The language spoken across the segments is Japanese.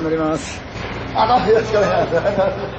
世話になります。あ、どうもよろしくお願いします。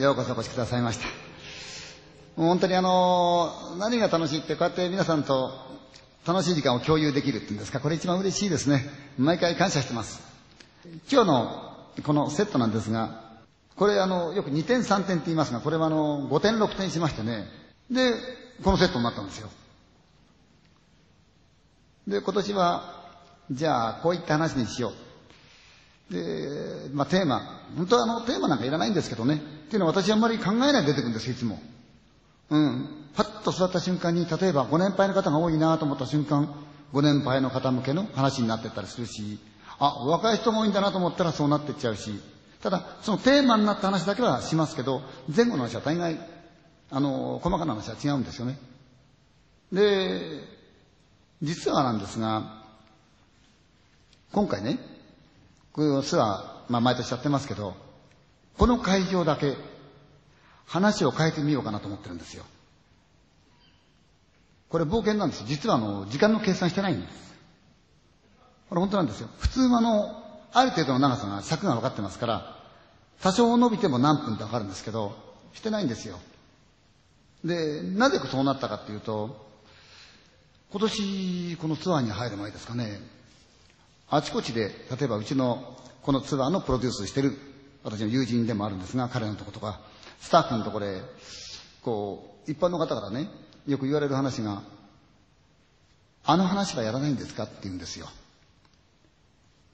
ようこそお越しくださいました。もう本当にあの、何が楽しいって、こうやって皆さんと楽しい時間を共有できるっていうんですか、これ一番嬉しいですね。毎回感謝してます。今日のこのセットなんですが、これあの、よく2点3点って言いますが、これはあの、5点6点しましてね、で、このセットになったんですよ。で、今年は、じゃあ、こういった話にしよう。で、まあテーマ、本当はあのテーマなんかいらないんですけどね。っていうのは私あんまり考えないで出てくるんです、いつも。うん。パッと座った瞬間に、例えばご年配の方が多いなと思った瞬間、ご年配の方向けの話になってったりするし、あ、若い人が多いんだなと思ったらそうなってっちゃうし、ただ、そのテーマになった話だけはしますけど、前後の話は大概、あの、細かな話は違うんですよね。で、実はなんですが、今回ね、こういうツアー、まあ毎年やってますけど、この会場だけ話を変えてみようかなと思ってるんですよ。これ冒険なんです。実はあの、時間の計算してないんです。これ本当なんですよ。普通はあの、ある程度の長さが尺が分かってますから、多少伸びても何分って分かるんですけど、してないんですよ。で、なぜそうなったかっていうと、今年このツアーに入る前ですかね、あちこちで、例えばうちのこのツアーのプロデュースしてる私の友人でもあるんですが、彼のとことか、スタッフのところで、こう、一般の方からね、よく言われる話が、あの話はやらないんですかって言うんですよ。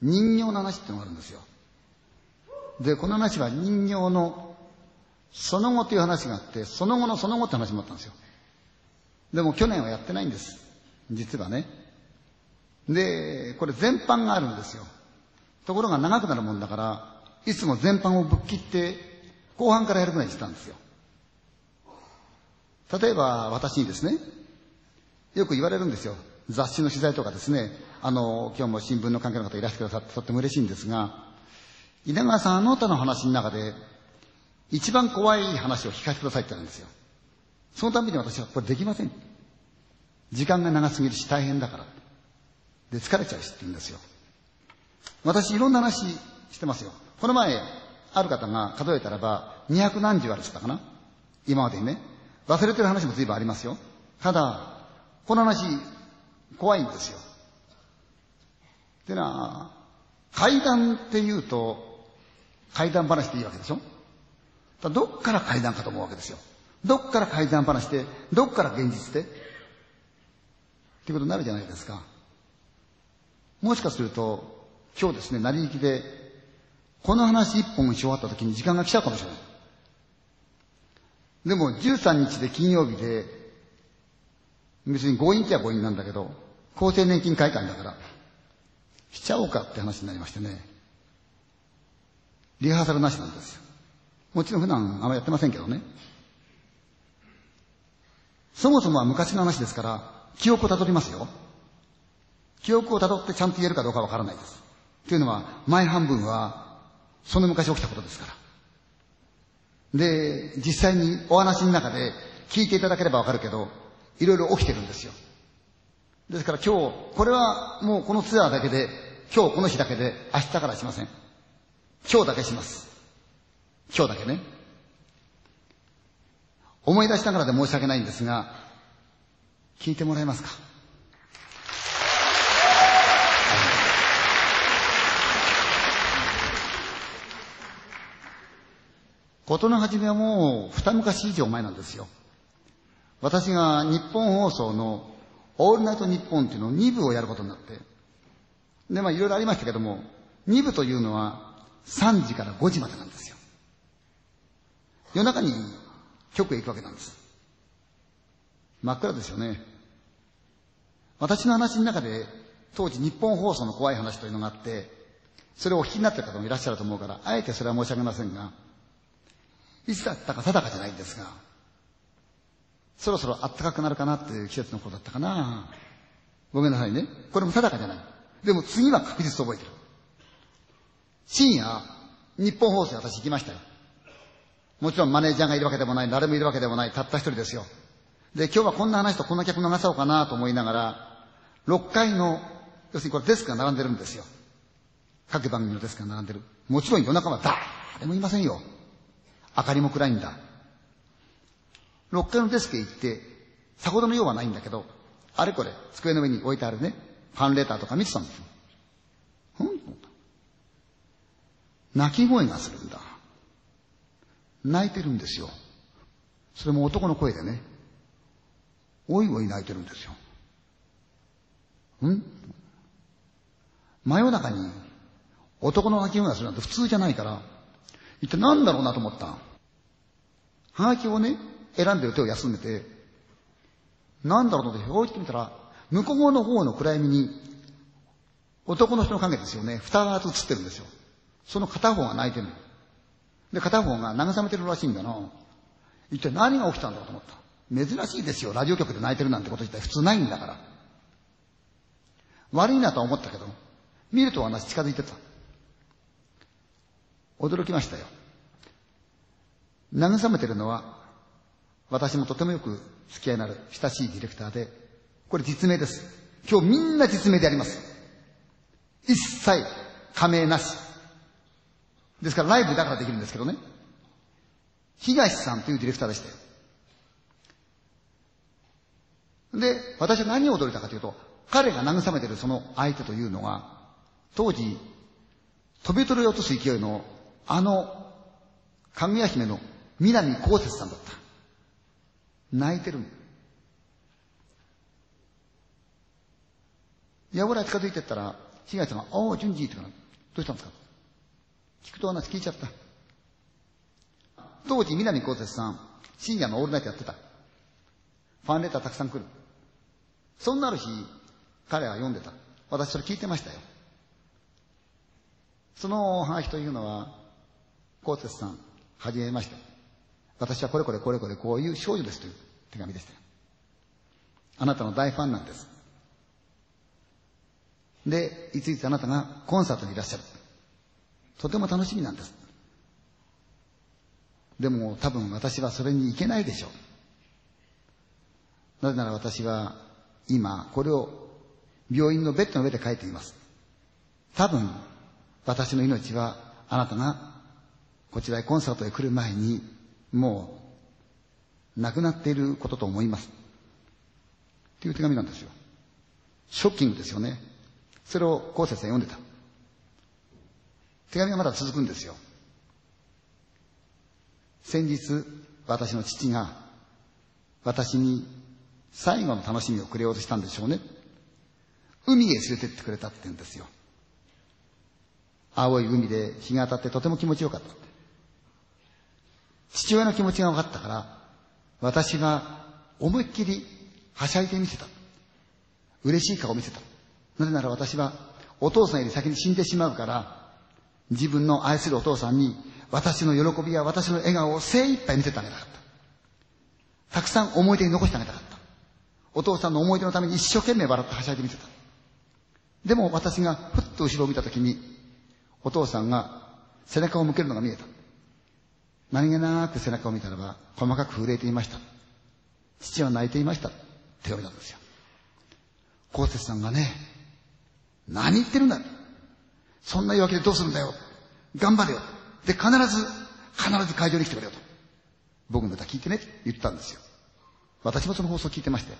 人形の話ってのがあるんですよ。で、この話は人形のその後という話があって、その後のその後って話もあったんですよ。でも去年はやってないんです。実はね。で、これ全般があるんですよ。ところが長くなるもんだから、いつも全般をぶっ切って、後半からやるぐらいにしてたんですよ。例えば私にですね、よく言われるんですよ。雑誌の取材とかですね、あの、今日も新聞の関係の方いらしてくださってとっても嬉しいんですが、稲川さん、あの他の話の中で、一番怖い話を聞かせてくださいって言うんですよ。そのために私はこれできません。時間が長すぎるし大変だから。で、疲れちゃうしって言うんですよ。私いろんな話してますよ。この前、ある方が数えたらば、二百何十あるってったかな？今までにね。忘れてる話も随分ありますよ。ただ、この話、怖いんですよ。でな、階段って言うと、階段話でいいわけでしょ？どっから階段かと思うわけですよ。どっから階段話で、どっから現実で？っていうことになるじゃないですか。もしかすると、今日ですね、成り行きで、この話一本し終わった時に時間が来ちゃうかもしれない。でも13日で金曜日で、別に強引っちゃ強引なんだけど、厚生年金会館だから、しちゃおうかって話になりましてね。リハーサルなしなんですよ。もちろん普段あんまやってませんけどね。そもそもは昔の話ですから、記憶をたどりますよ。記憶をたどってちゃんと言えるかどうかわからないです。というのは、前半分は、その昔起きたことですから。で、実際にお話の中で聞いていただければわかるけど、いろいろ起きてるんですよ。ですから今日、これはもうこのツアーだけで、今日この日だけで、明日からしません。今日だけします。今日だけね。思い出しながらで申し訳ないんですが、聞いてもらえますか？事の始めはもう二昔以上前なんですよ。私が日本放送のオールナイトニッポンっていうのを2部をやることになって。で、まあいろいろありましたけども、2部というのは3時から5時までなんですよ。夜中に局へ行くわけなんです。真っ暗ですよね。私の話の中で、当時日本放送の怖い話というのがあって、それをお聞きになってる方もいらっしゃると思うから、あえてそれは申し上げませんが、いつだったか定かじゃないんですが、そろそろ暖かくなるかなっていう季節の頃だったかな。ごめんなさいね。これも定かじゃない。でも次は確実覚えてる。深夜、日本放送私行きましたよ。もちろんマネージャーがいるわけでもない、誰もいるわけでもない、たった一人ですよ。で、今日はこんな話とこんな客流そうかなと思いながら、6階の、要するにこれデスクが並んでるんですよ。各番組のデスクが並んでる。もちろん夜中は誰もいませんよ。明かりも暗いんだ。6階のデスクへ行って、さほどの用はないんだけど、あれこれ、机の上に置いてあるね、ファンレターとか見てたんですよ。うん泣き声がするんだ。泣いてるんですよ。それも男の声でね。おいおい泣いてるんですよ。ん真夜中に男の泣き声がするなんて普通じゃないから、一体何だろうなと思った。はがきをね、選んでる手を休んでて、なんだろうと思って、こうってみたら、向こうの方の暗闇に、男の人の影ですよね、二つ映ってるんですよ。その片方が泣いてるで、片方が慰めてるらしいんだな。一体何が起きたんだろうと思った。珍しいですよ。ラジオ局で泣いてるなんてこと自体普通ないんだから。悪いなとは思ったけど、見ると話近づいてた。驚きましたよ。慰めてるのは、私もとてもよく付き合いのある親しいディレクターで、これ実名です。今日みんな実名でやります。一切加盟なし。ですからライブだからできるんですけどね。東さんというディレクターでしたよ。で、私は何を驚いたかというと、彼が慰めてるその相手というのは、当時、飛び鳥を落とす勢いの、あの、かぐや姫の南こうせつさんだった。泣いてるやぶら近づいてったら、東さんが、おお、順次ってから、どうしたんですか？聞くと話聞いちゃった。当時、南こうせつさん、深夜のオールナイトやってた。ファンレターたくさん来る。そんなある日、彼は読んでた。私それ聞いてましたよ。その話というのは、コーテスさん、はじめまして。私はこれこれこれこれこういう少女ですという手紙でした。あなたの大ファンなんです。で、いついつあなたがコンサートにいらっしゃる。とても楽しみなんです。でも多分私はそれに行けないでしょう。なぜなら私は今これを病院のベッドの上で書いています。多分私の命はあなたがこちらへコンサートへ来る前にもう亡くなっていることと思います。っていう手紙なんですよ。ショッキングですよね。それを高節さん読んでた。手紙はまだ続くんですよ。先日、私の父が私に最後の楽しみをくれようとしたんでしょうね。海へ連れてってくれたって言うんですよ。青い海で日が当たってとても気持ちよかった。父親の気持ちが分かったから、私が思いっきりはしゃいでみせた。嬉しい顔を見せた。なぜなら私はお父さんより先に死んでしまうから、自分の愛するお父さんに私の喜びや私の笑顔を精一杯見せてあげたかった。たくさん思い出に残してあげたかった。お父さんの思い出のために一生懸命笑ってはしゃいでみせた。でも私がふっと後ろを見たときに、お父さんが背中を向けるのが見えた。何気なく背中を見たらば、細かく震えていました。父は泣いていました。手紙なんですよ。高節さんがね、何言ってるんだそんな言い訳でどうするんだよ頑張れよで、必ず、必ず会場に来てくれよと。僕の歌聞いてねって言ったんですよ。私もその放送聞いてまして。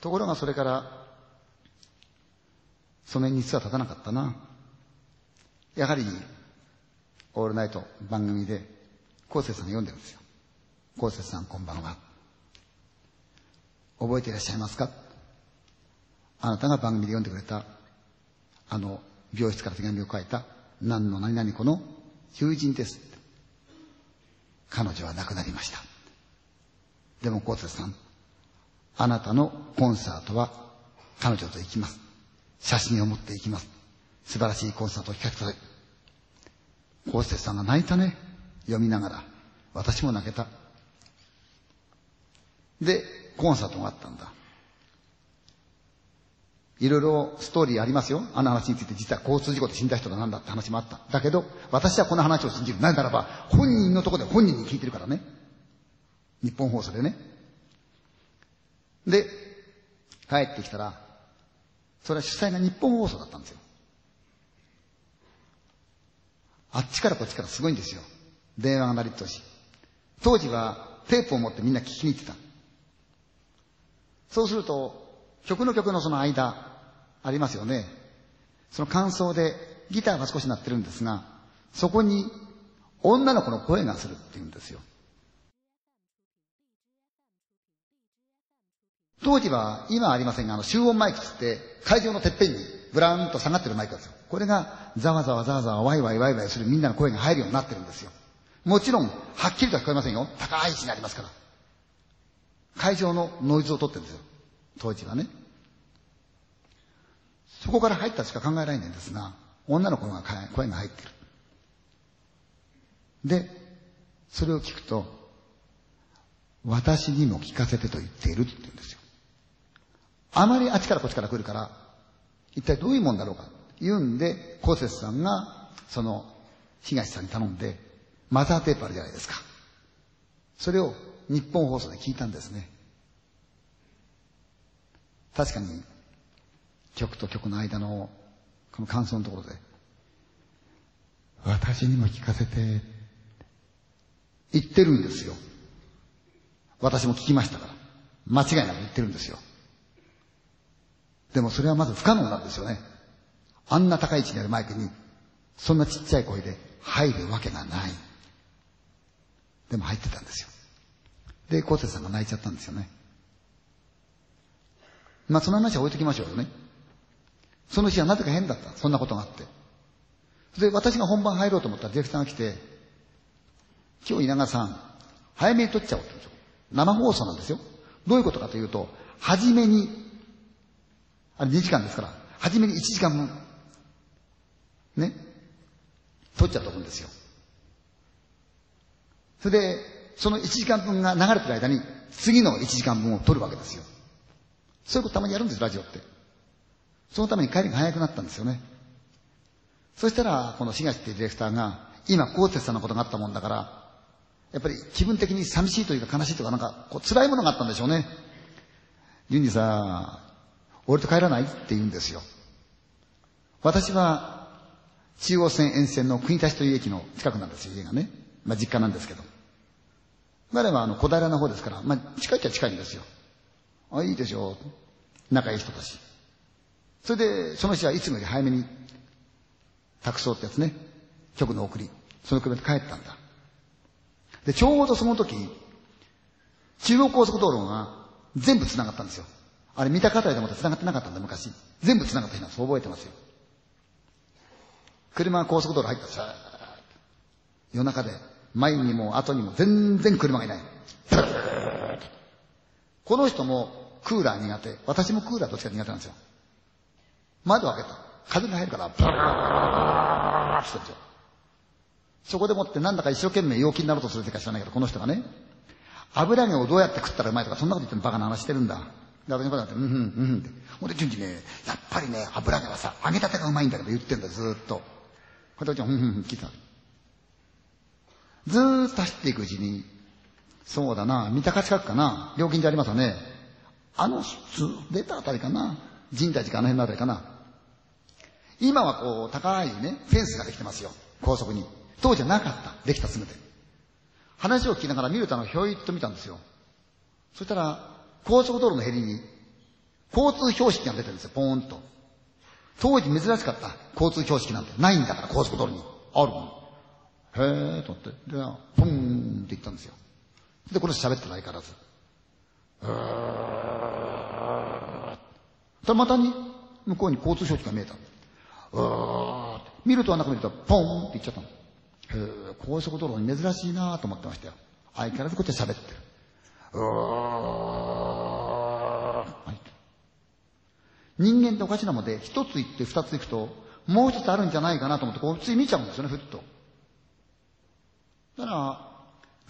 ところがそれから、その日数は経たなかったな。やはり、オールナイト番組で、昴生さんが読んでるんですよ。昴生さんこんばんは。覚えていらっしゃいますか？あなたが番組で読んでくれた、あの、病室から手紙を書いた、何の何々子の友人です。彼女は亡くなりました。でも、コーツさん、あなたのコンサートは彼女と行きます。写真を持って行きます。素晴らしいコンサートを聞かせてください。コーツさんが泣いたね。読みながら。私も泣けた。で、コンサートがあったんだ。いろいろストーリーありますよ。あの話について実は交通事故で死んだ人が何だって話もあった。だけど、私はこの話を信じる。なぜならば、本人のとこで本人に聞いてるからね。日本放送でね。で、帰ってきたら、それは主催が日本放送だったんですよ。あっちからこっちからすごいんですよ。電話が鳴り通し。当時はテープを持ってみんな聞きに行ってた。そうすると、曲の曲のその間、ありますよね。その感想でギターが少し鳴ってるんですが、そこに女の子の声がするって言うんですよ。当時は、今はありませんが、あの、集音マイクつって、会場のてっぺんにブラーンと下がってるマイクですよ。これが、ざわざわざわざわ、ワイワイワイワイするみんなの声が入るようになってるんですよ。もちろん、はっきりとは聞こえませんよ。高い位置にありますから。会場のノイズを取ってるんですよ。当時はね。そこから入ったしか考えられないんですが、女の子が声が入ってる。で、それを聞くと、私にも聞かせてと言っているって言うんですよ。あまりあっちからこっちから来るから、一体どういうもんだろうか言うんで、コーセスさんが、その、東さんに頼んで、マザーテープあるじゃないですか。それを日本放送で聞いたんですね。確かに、曲と曲の間の、この感想のところで、私にも聞かせて、言ってるんですよ。私も聞きましたから。間違いなく言ってるんですよ。でもそれはまず不可能なんですよね。あんな高い位置にあるマイクに、そんなちっちゃい声で入るわけがない。でも入ってたんですよ。で、コーテさんが泣いちゃったんですよね。まあその話は置いときましょうよね。その日はなぜか変だった。そんなことがあって。で、私が本番入ろうと思ったらディレクターが来て、今日稲川さん、早めに撮っちゃおうって言うんですよ。生放送なんですよ。どういうことかというと、初めに、あれ2時間ですから、初めに1時間分、ね、撮っちゃっと思うんですよ。それで、その1時間分が流れてる間に、次の1時間分を撮るわけですよ。そういうことたまにやるんです、ラジオって。そのために帰りが早くなったんですよね。そしたら、この東っていうディレクターが、今、高哲さんのことがあったもんだから、やっぱり気分的に寂しいというか悲しいとかなんか、こう辛いものがあったんでしょうね。ユニさ、俺と帰らないって言うんですよ。私は、中央線沿線の国立という駅の近くなんですよ、家がね。まあ実家なんですけど。彼はあの小平の方ですから、まあ近いっちゃ近いんですよ。あ、いいでしょう。仲いい人たち。それで、その日はいつもより早めに、託送ってやつね。局の送り。その車で帰ったんだ。で、ちょうどその時、中央高速道路が全部繋がったんですよ。あれ見た方でも繋がってなかったんだ、昔。全部繋がった日なんです。覚えてますよ。車が高速道路入ったさ、夜中で、前にも後にも全然車がいない。この人もクーラー苦手。私もクーラーどっちか苦手なんですよ。窓開けた。風が入るから、バーッてしてるんですよ。そこでもってなんだか一生懸命陽気になろうとするってか知らないけど、この人がね、油揚げをどうやって食ったらうまいとか、そんなこと言ってもバカな話してるんだ。で、私のことって、うんうんうんって。ほんで、順次ね、やっぱりね、油揚げはさ、揚げたてがうまいんだけど言ってんだよ、ずーっと。これで、うんうんうん聞いた。ずーっと走っていくうちに、そうだな、三鷹近くかな、料金所ありますよね。あの、出たあたりかな、神代寺かあの辺のあたりかな。今はこう、高いね、フェンスができてますよ、高速に。当時はなかった。できたすぐで。話を聞きながら見るとあの、ひょいっと見たんですよ。そしたら、高速道路のヘリに、交通標識が出てるんですよ、ポーンと。当時珍しかった。交通標識なんてないんだから、高速道路に。あるの。へえと思って。で、ポンって言ったんですよ。で、この人喋ってないからず。うーとまたに、向こうに交通標識が見えた。うー見るとあんなか見ると、ポンって言っちゃったの。へ高速道路に珍しいなと思ってましたよ。相変わらずこっちは喋ってる。う人間っておかしなもで、一つ行って二つ行くと、もう一つあるんじゃないかなと思って、こう、つい見ちゃうんですよね、ふっと。だから、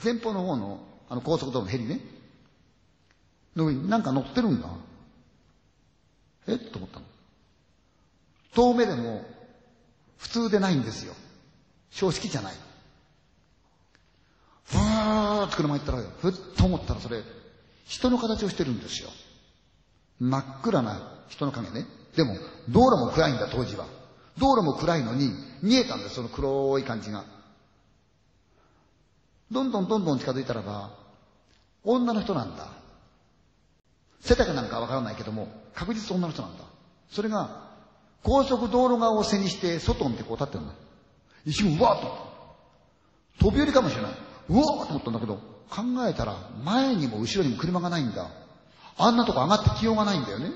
前方の方の、あの、高速道路のヘリね。の上になんか乗ってるんだ。え？と思ったの。遠目でも、普通でないんですよ。標識じゃない。ふーって車行ったら、ふっと思ったらそれ、人の形をしてるんですよ。真っ暗な人の影ね。でも、道路も暗いんだ、当時は。道路も暗いのに、見えたんです、その黒い感じが。どんどんどんどん近づいたらば、女の人なんだ。背丈なんかわからないけども、確実女の人なんだ。それが、高速道路側を背にして、外を見てこう立ってるんだ。一瞬、うわーっと。飛び降りかもしれない。うわーっと思ったんだけど、考えたら、前にも後ろにも車がないんだ。あんなとこ上がってきようがないんだよね。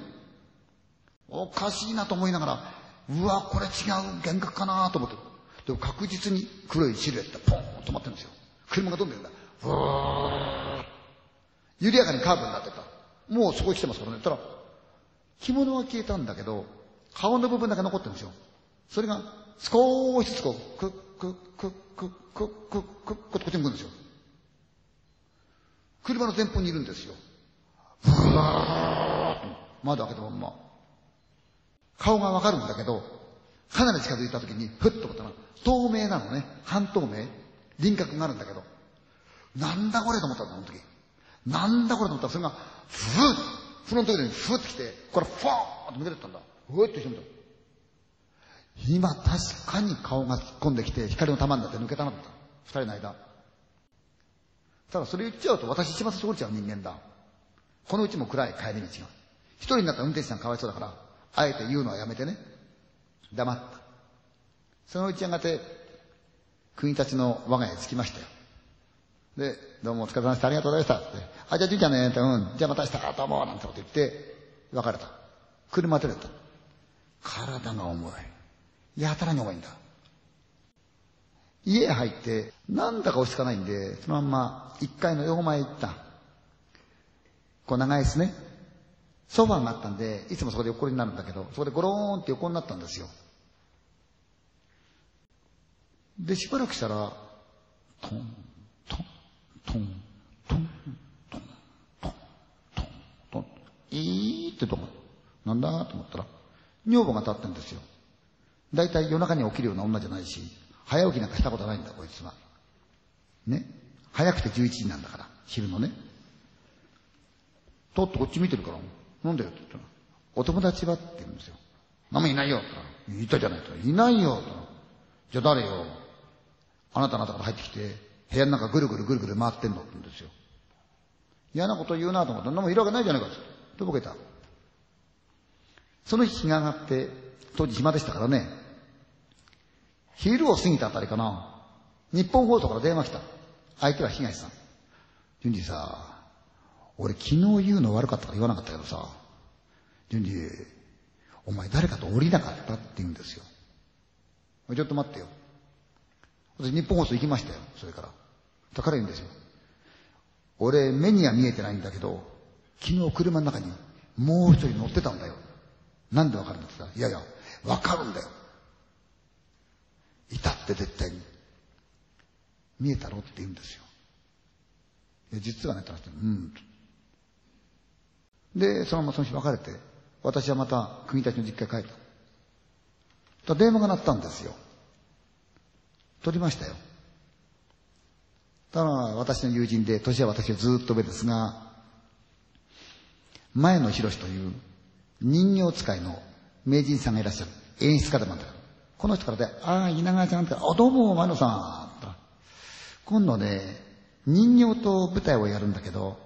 おかしいなと思いながら、うわ、これ違う幻覚かなと思って。でも確実に黒いシルエットがポーン止まってるんですよ。車がどんどんんだ。ふー緩やかにカーブになってた。もうそこへ来てますからね。たら、着物は消えたんだけど、顔の部分だけ残ってるんですよ。それが、少しずつこう、クックックックックックックックっこっちに向くんですよ。車の前方にいるんですよ。ふわーっ。窓開けたまんま。顔がわかるんだけど、かなり近づいた時に、ふっと思ったら、透明なのね。半透明。輪郭があるんだけど、なんだこれと思ったんだ、あの時。なんだこれと思ったら、それが、ふーっフロントでふーって来て、これ、フォーって抜けてったんだ。ふーってしてみた。今確かに顔が突っ込んできて光の玉になって抜けたなと思った。二人の間。ただそれ言っちゃうと私一番最初降りちゃう人間だ。このうちも暗い帰り道が。一人になったら運転手さんかわいそうだから、あえて言うのはやめてね。黙った。そのうちやがて、国立の我が家に着きましたよ。で、どうもお疲れ様でした。ありがとうございました。って。あ、じゃあ、じいちゃんね。って、うん。じゃあまた明日、どうも。なんてこと言って、別れた。車出れた。体が重い。やたらに重いんだ。家入って、なんだか落ち着かないんで、そのまんま一階の横前へ行った。こう長いですね。ソファーがあったんで、いつもそこで横になるんだけど、そこでゴローンって横になったんですよ。で、しばらくしたら、トン、トン、トン、トン、トン、トン、トン、トン、いーってとこ。なんだと思ったら、女房が立ってんですよ。だいたい夜中に起きるような女じゃないし、早起きなんかしたことないんだ、こいつは。ね。早くて11時なんだから、昼のね。とっとこっち見てるから、なんだよって言ったら、お友達はって言うんですよ。何もいないよって言ったら、いたじゃないと。いないよってじゃあ誰よあなたあなたから入ってきて、部屋の中ぐるぐるぐるぐる回ってんのって言うんですよ。嫌なこと言うなと思ったら、何もいるわけないじゃないかって。とぼけた。その日日が上がって、当時暇でしたからね、昼を過ぎたあたりかな、日本放送から電話来た。相手は東さん。順次さ、俺昨日言うの悪かったから言わなかったけどさ、順次、お前誰かと降りなかったって言うんですよ。ちょっと待ってよ。私日本放送行きましたよ、それから。だから言うんですよ。俺目には見えてないんだけど、昨日車の中にもう一人乗ってたんだよ。なんでわかるんだって言ったら、いやいや、わかるんだよ。いたって絶対に。見えたろって言うんですよ。実はね、って話して、うん。で、そのままその日別れて、私はまた国立の実家に帰った。電話が鳴ったんですよ。取りましたよ。ただ私の友人で、年は私はずっと上ですが、前野博という人形使いの名人さんがいらっしゃる。演出家でもある。この人からで、ああ、稲川ちゃんって、あ、どうも、前野さん。今度ね、人形と舞台をやるんだけど、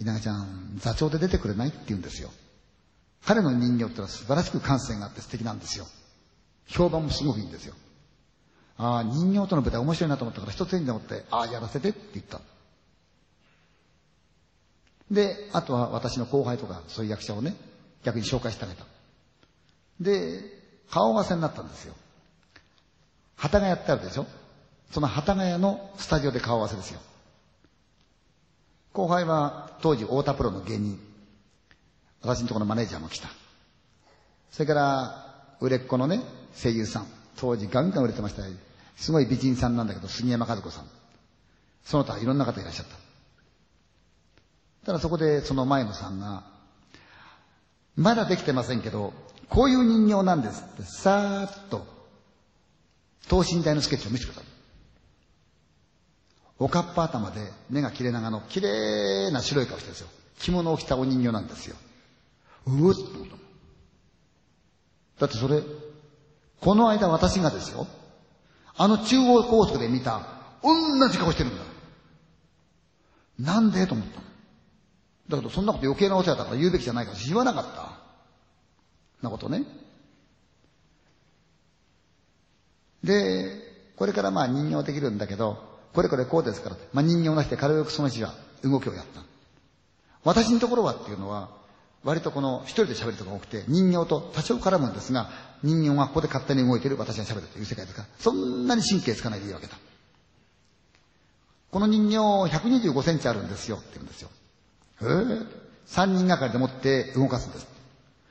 稲川ちゃん、座長で出てくれないって言うんですよ。彼の人形ってのは素晴らしく感性があって素敵なんですよ。評判もすごくいいんですよ。ああ、人形との舞台面白いなと思ったから一つに思って、ああ、やらせてって言った。で、あとは私の後輩とかそういう役者をね、逆に紹介してあげた。で、顔合わせになったんですよ。旗がやってあるでしょ？その旗ヶ谷のスタジオで顔合わせですよ。後輩は当時太田プロの芸人。私のところのマネージャーも来た。それから、売れっ子のね、声優さん。当時ガンガン売れてましたすごい美人さんなんだけど、杉山和子さん。その他いろんな方いらっしゃった。ただそこでその前野さんが、まだできてませんけど、こういう人形なんですって、さーっと、等身大のスケッチを見せてください。おかっぱ頭で目が切れ長の綺麗な白い顔してるんですよ。着物を着たお人形なんですよ。ううっと思った。だってそれ、この間私がですよ、あの中央高速で見た、同じ顔してるんだ。なんでと思った。だけどそんなこと余計なお世話だから言うべきじゃないから言わなかった。なことね。で、これからまあ人形できるんだけど、これこれこうですから、まあ、人形を出して軽くその日は動きをやった。私のところはっていうのは、割とこの一人で喋るとが多くて、人形と多少絡むんですが、人形がここで勝手に動いてる私が喋るという世界ですから、そんなに神経つかないでいいわけだ。この人形125センチあるんですよって言うんですよ。へえ、三人がかりでもって動かすんです。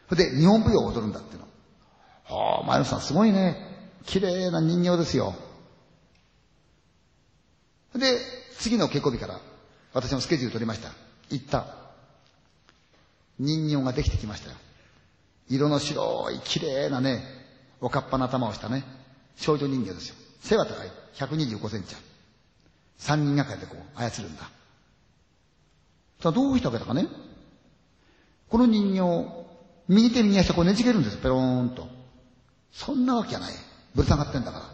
それで日本舞踊を踊るんだっていうの。はあ、前野さんすごいね。綺麗な人形ですよ。で、次の稽古日から私もスケジュール取りました。行った。人形ができてきましたよ。色の白い綺麗なね、おかっぱな頭をしたね、少女人形ですよ。背は高い。125センチ。三人がかりでこう操るんだ。さあどうしたわけだかね。この人形、右手右足こうねじけるんです。ペローンと。そんなわけじゃない。ぶら下がってんだから。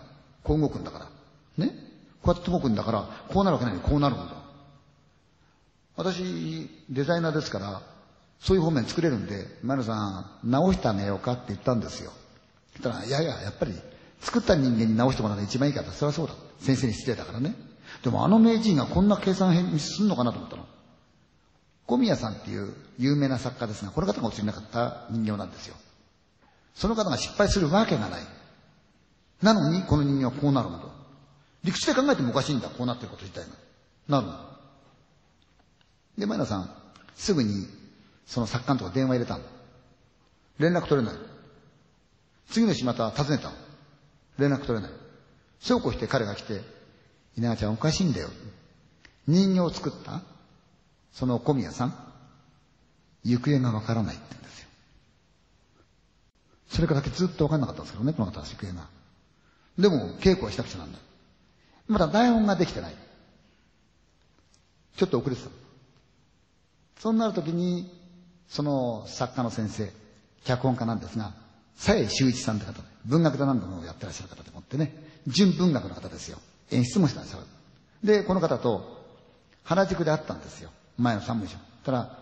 こう動くんだから。ね。こうやって動くんだから、こうなるわけないこうなるんだ。私、デザイナーですから、そういう方面作れるんで、前野さん、直してあげようかって言ったんですよ。言ったら、いやいや、やっぱり、作った人間に直してもらうのが一番いいから、それはそうだ。先生に失礼だからね。でもあの名人がこんな計算変すんのかなと思ったの。小宮さんっていう有名な作家ですが、この方が映りなかった人形なんですよ。その方が失敗するわけがない。なのに、この人形はこうなるんだ。理屈で考えてもおかしいんだ、こうなってること自体が。なるの？で、前野さん、すぐに、その作家のとこ電話入れたの。連絡取れない。次の日また訪ねたの。連絡取れない。そうこうして彼が来て、稲川ちゃんおかしいんだよ。人形を作ったその小宮さん、行方がわからないって言うんですよ。それからだけずっと分かんなかったんですけどね、この方は宿営が。でも、稽古はしたくちゃなんだ。まだ台本ができてない。ちょっと遅れてた。そんなる時に、その作家の先生、脚本家なんですが、佐江修一さんって方、文学座なんかもやってらっしゃる方でもってね、純文学の方ですよ。演出もしたんですよ。で、この方と原宿で会ったんですよ。前の三文書。たら、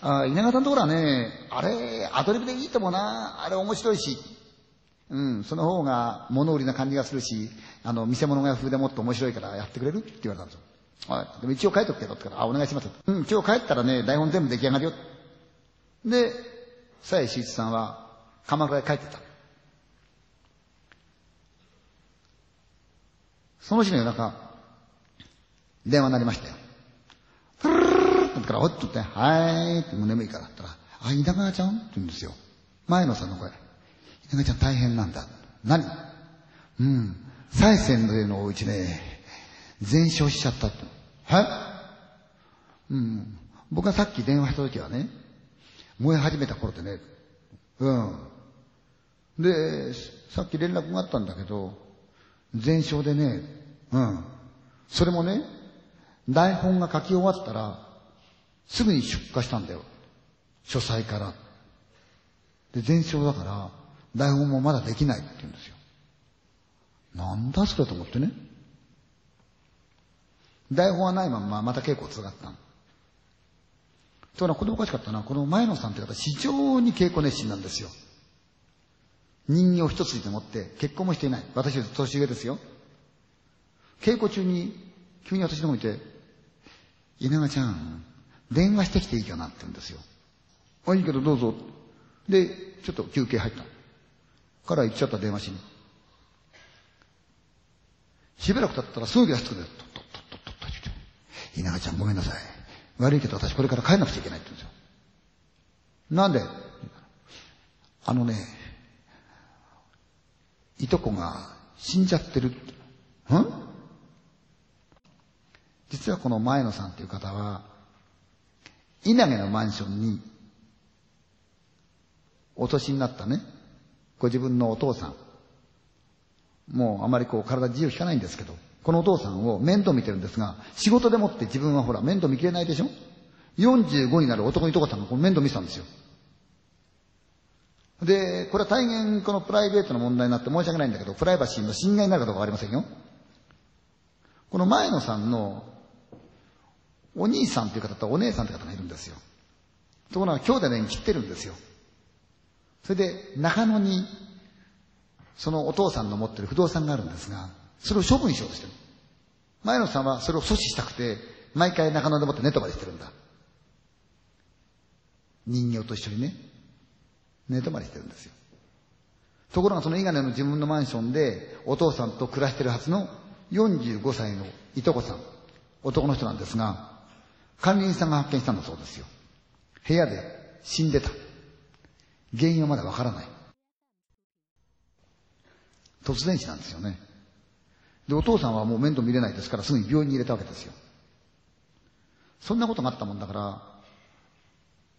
あ稲形のところはね、あれ、アドリブでいいと思うな。あれ面白いし。うん、その方が物売りな感じがするし、あの、見せ物が風でもっと面白いからやってくれるって言われたんですよ。はい。でも一応書いとくけどって言ったら、あ、お願いします。うん、今日帰ったらね、台本全部出来上がるよ。で、佐江修一さんは鎌倉へ帰ってた。その日の夜中、電話になりましたよ。ふるーって言ったから、おっとって、はーいって、もう眠いからって言ったら、あ、稲川ちゃんって言うんですよ。前野さんの声。稲川ちゃん大変なんだ。何？うん。再生のお家ね、全焼しちゃったって。は？いうん。僕がさっき電話した時はね、燃え始めた頃でね、うん。で、さっき連絡があったんだけど、全焼でね、うん。それもね、台本が書き終わったら、すぐに出荷したんだよ。書斎から。で、全焼だから、台本もまだできないって言うんですよ。なんだそれと思ってね。台本はないまままた稽古をつがったの。ところがこれおかしかったな。この前野さんって方、非常に稽古熱心なんですよ。人形一つに持って結婚もしていない。私より年上ですよ。稽古中に急に私の方いて、稲川ちゃん、電話してきていいかなって言うんですよ。あ、いいけどどうぞ。で、ちょっと休憩入った。から行っちゃった電話しに。しばらく経ったらすぐ安くで、とっとっとっとっとっとって稲川ちゃんごめんなさい。悪いけど私これから帰んなくちゃいけないって言うんですよ。なんであのね、いとこが死んじゃってる。ん実はこの前野さんという方は、稲毛のマンションに、お年になったね、ご自分のお父さん、もうあまりこう体自由引かないんですけど、このお父さんを面倒見てるんですが、仕事でもって自分はほら面倒見きれないでしょ ?45 になる男のいとこさんがこの面倒見てたんですよ。で、これは大変このプライベートの問題になって申し訳ないんだけど、プライバシーの侵害になるかどうかわかりませんよ。この前野さんのお兄さんという方とお姉さんという方がいるんですよ。ところが兄弟の縁切ってるんですよ。それで中野にそのお父さんの持ってる不動産があるんですが、それを処分しようとしてる。前野さんはそれを阻止したくて、毎回中野でもってネトバレしてるんだ。人形と一緒にね、寝泊まりしてるんですよ。ところがその伊賀根の自分のマンションでお父さんと暮らしてるはずの45歳のいとこさん、男の人なんですが、管理人さんが発見したんだそうですよ。部屋で死んでた。原因はまだわからない。突然死なんですよね。で、お父さんはもう面倒見れないですからすぐに病院に入れたわけですよ。そんなことがあったもんだから、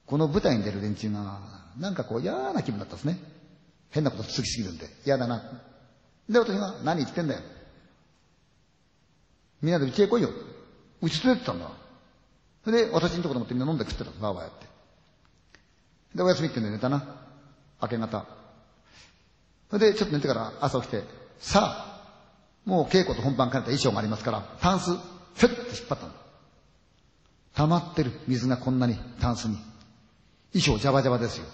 この舞台に出る連中が、なんかこう嫌な気分だったんですね。変なこと続きすぎるんで、嫌だな。で、私が、何言ってんだよ。みんなで家へ来いよ。うち連れてたんだ。それで、私のところでもってみんな飲んで食ってたバーバーやって。で、お休みってんで寝たな。明け方。それで、ちょっと寝てから朝起きて、さあ、もう稽古と本番兼ねた衣装がありますから、タンス、ふっと引っ張ったんだ。溜まってる水がこんなに、タンスに。衣装ジャバジャバですよ。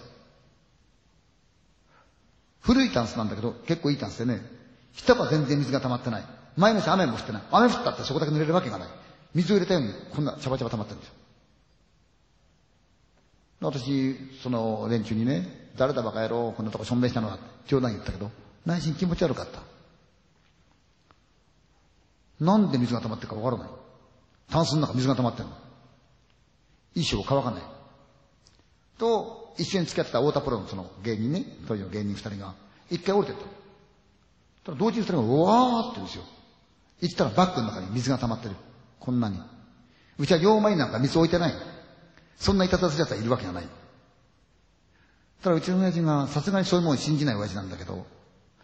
古いタンスなんだけど、結構いいタンスでね、下は全然水が溜まってない。前の日雨も降ってない。雨降ったってそこだけ濡れるわけがない。水を入れたように、こんなチャバチャバ溜まってるんですよ。私、その連中にね、誰だバカ野郎、こんなとこしょんべんしたのは冗談言ったけど、内心気持ち悪かった。なんで水が溜まってるかわからない。タンスの中水が溜まってるの。衣装乾かない。と、一緒に付き合ってた太田プロのその芸人ね、当時の芸人二人が、一回降りてった。ただ同時に二人が、うわーって言うんですよ。行ったらバッグの中に水が溜まってる。こんなに。うちは洋間になんか水置いてない。そんないたたずらする奴はいるわけがない。ただうちの親父がさすがにそういうもん信じない親父なんだけど、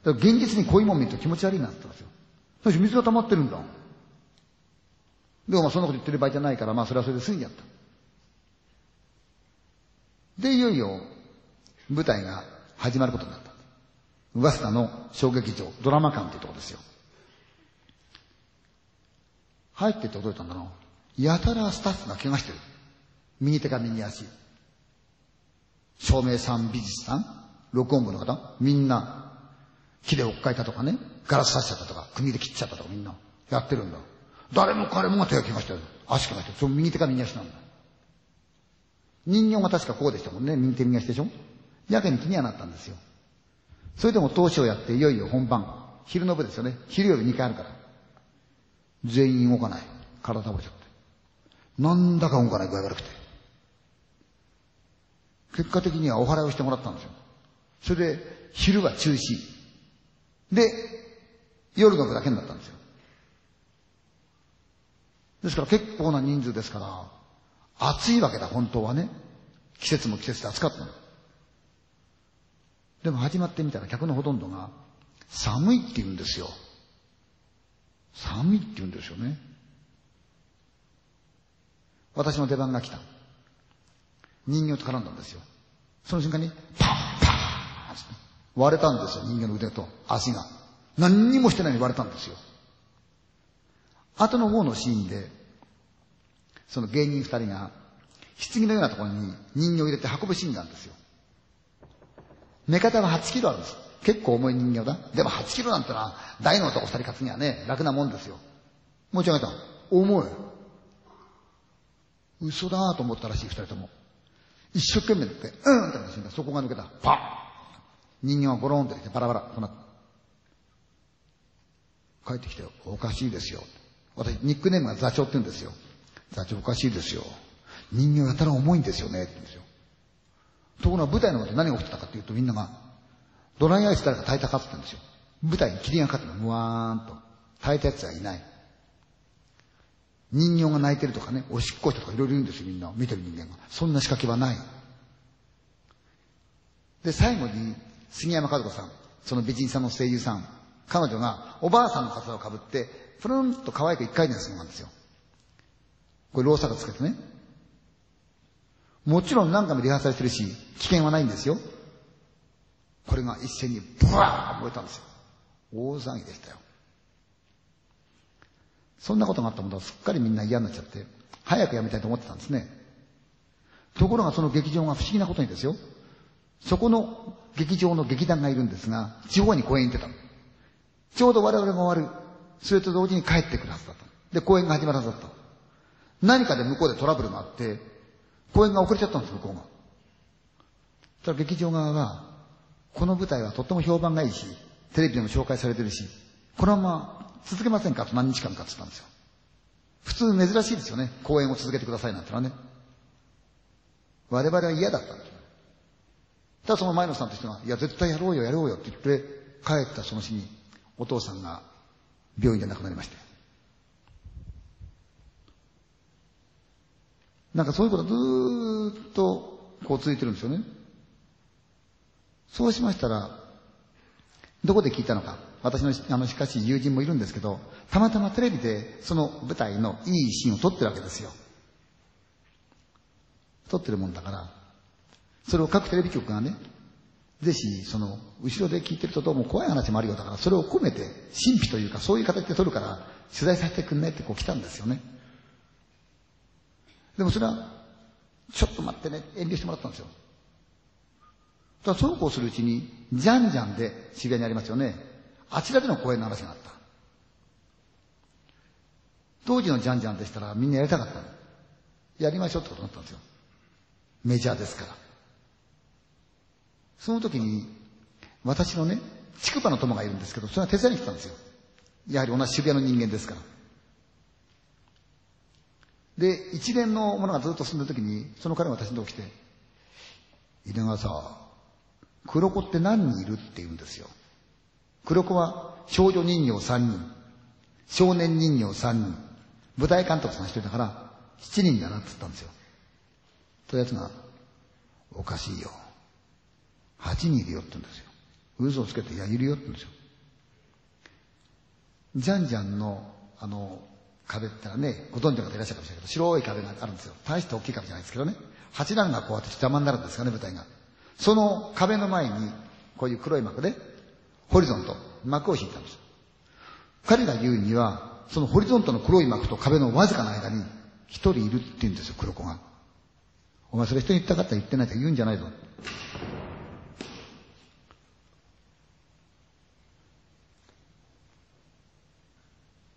現実にこういうもん見ると気持ち悪いなって言ったんですよ。最初水が溜まってるんだ。でもまあそんなこと言ってる場合じゃないから、まあそれはそれで済んじゃった。で、いよいよ舞台が始まることになった。早稲田の小劇場、ドラマ館っていうとこですよ。入ってって驚いたんだな。やたらスタッフが怪我してる。右手か右足。照明さん、美術さん、録音部の方、みんな、木で追っかいたとかね、ガラス刺しちゃったとか、釘で切っちゃったとか？みんな、やってるんだ。誰も彼もが手が来ましたよ。足来ましたよ。その右手か右足なんだ。人形が確かこうでしたもんね。右手右足でしょ？やけに気にはなったんですよ。それでも投資をやっていよいよ本番。昼の部ですよね。昼夜2回あるから。全員動かない。体倒れちゃって。なんだか動かない具合悪くて。結果的にはお払いをしてもらったんですよ。それで、昼は中止。で、夜の部だけになったんですよ。ですから結構な人数ですから、暑いわけだ、本当はね。季節も季節で暑かったの。でも始まってみたら客のほとんどが、寒いって言うんですよ。寒いって言うんですよね。私の出番が来た。人形と絡んだんですよ。その瞬間に、パンパン割れたんですよ、人形の腕と足が。何にもしてないのに割れたんですよ。後の方のシーンで、その芸人二人が、棺のようなところに人形を入れて運ぶシーンがあるんですよ。目方は8キロあるんです。結構重い人形だ。でも8キロなんてのは、大の男二人勝つにはね、楽なもんですよ。持ち上げた。重い。嘘だと思ったらしい、二人とも。一生懸命って、うんって瞬間、そこが抜けた。パン人形がゴロンってバラバラとなった。帰ってきて、おかしいですよ。私、ニックネームが座長って言うんですよ。座長おかしいですよ。人形やたら重いんですよね、って言うんですよ。ところが舞台のこと何が起きてたかっていうとみんなが、ドライアイス誰か炊いたかって言うんですよ。舞台に霧がかかってるの、むわーんと。炊いた奴はいない。人形が泣いてるとかね、おしっこしたとかいろいろ言うんですよ、みんな。見てる人間が。そんな仕掛けはない。で、最後に、杉山和子さん、その美人さんの声優さん、彼女がおばあさんの傘をかぶって、プルンと可愛く一回転するのなんですよ。これ、ローサがつけてね。もちろん何回もリハーサルしてるし、危険はないんですよ。これが一斉にブワー燃えたんですよ。大騒ぎでしたよ。そんなことがあったものはすっかりみんな嫌になっちゃって、早くやめたいと思ってたんですね。ところがその劇場が不思議なことにですよ。そこの劇場の劇団がいるんですが、地方に公演行ってた。ちょうど我々が終わる。それと同時に帰ってくるはずだった。で、公演が始まるはずだった。何かで向こうでトラブルがあって、公演が遅れちゃったんです、向こうが。そしたら劇場側が、この舞台はとっても評判がいいし、テレビでも紹介されてるし、このまま続けませんか？と何日間かって言ったんですよ。普通珍しいですよね。公演を続けてくださいなんてのはね。我々は嫌だったんです。ただその前野さんとしては、いや、絶対やろうよ、やろうよって言って、帰ったその日に、お父さんが病院で亡くなりました。なんかそういうことずーっとこう続いてるんですよね。そうしましたら、どこで聞いたのか？私のあのしかし友人もいるんですけど、たまたまテレビでその舞台のいいシーンを撮ってるわけですよ。撮ってるもんだから、それを各テレビ局がね、ぜひ、その、後ろで聞いてるとどうも怖い話もあるようだから、それを込めて、神秘というか、そういう形で撮るから、取材させてくんねってこう来たんですよね。でもそれは、ちょっと待ってね、遠慮してもらったんですよ。ただそうこうするうちに、じゃんじゃんで渋谷にありますよね。あちらでの公演の話があった。当時のじゃんじゃんでしたらみんなやりたかったの。やりましょうってことになったんですよ。メジャーですから。その時に、私のね、筑波の友がいるんですけど、それは手伝いに来たんですよ。やはり同じ渋谷の人間ですから。で、一連のものがずっと進んでる時に、その彼が私のとこ来て、稲川さ、黒子って何人いる？って言うんですよ。黒子は少女人形3人、少年人形3人、舞台監督さん1人だから7人だなって言ったんですよ。というやつが、おかしいよ。8人いるよって言うんですよ。嘘をつけて、いや、いるよって言うんですよ。ジャンジャンの、あの、壁ってのはね、ご存知の方いらっしゃるかもしれないけど、白い壁があるんですよ。大して大きい壁じゃないですけどね。8段がこうやって邪魔になるんですかね、舞台が。その壁の前に、こういう黒い幕で、ホリゾント、幕を引いたんです。彼が言うには、そのホリゾントの黒い幕と壁のわずかな間に、一人いるって言うんですよ、黒子が。お前それ人に言ったかったら言ってないと言うんじゃないぞ。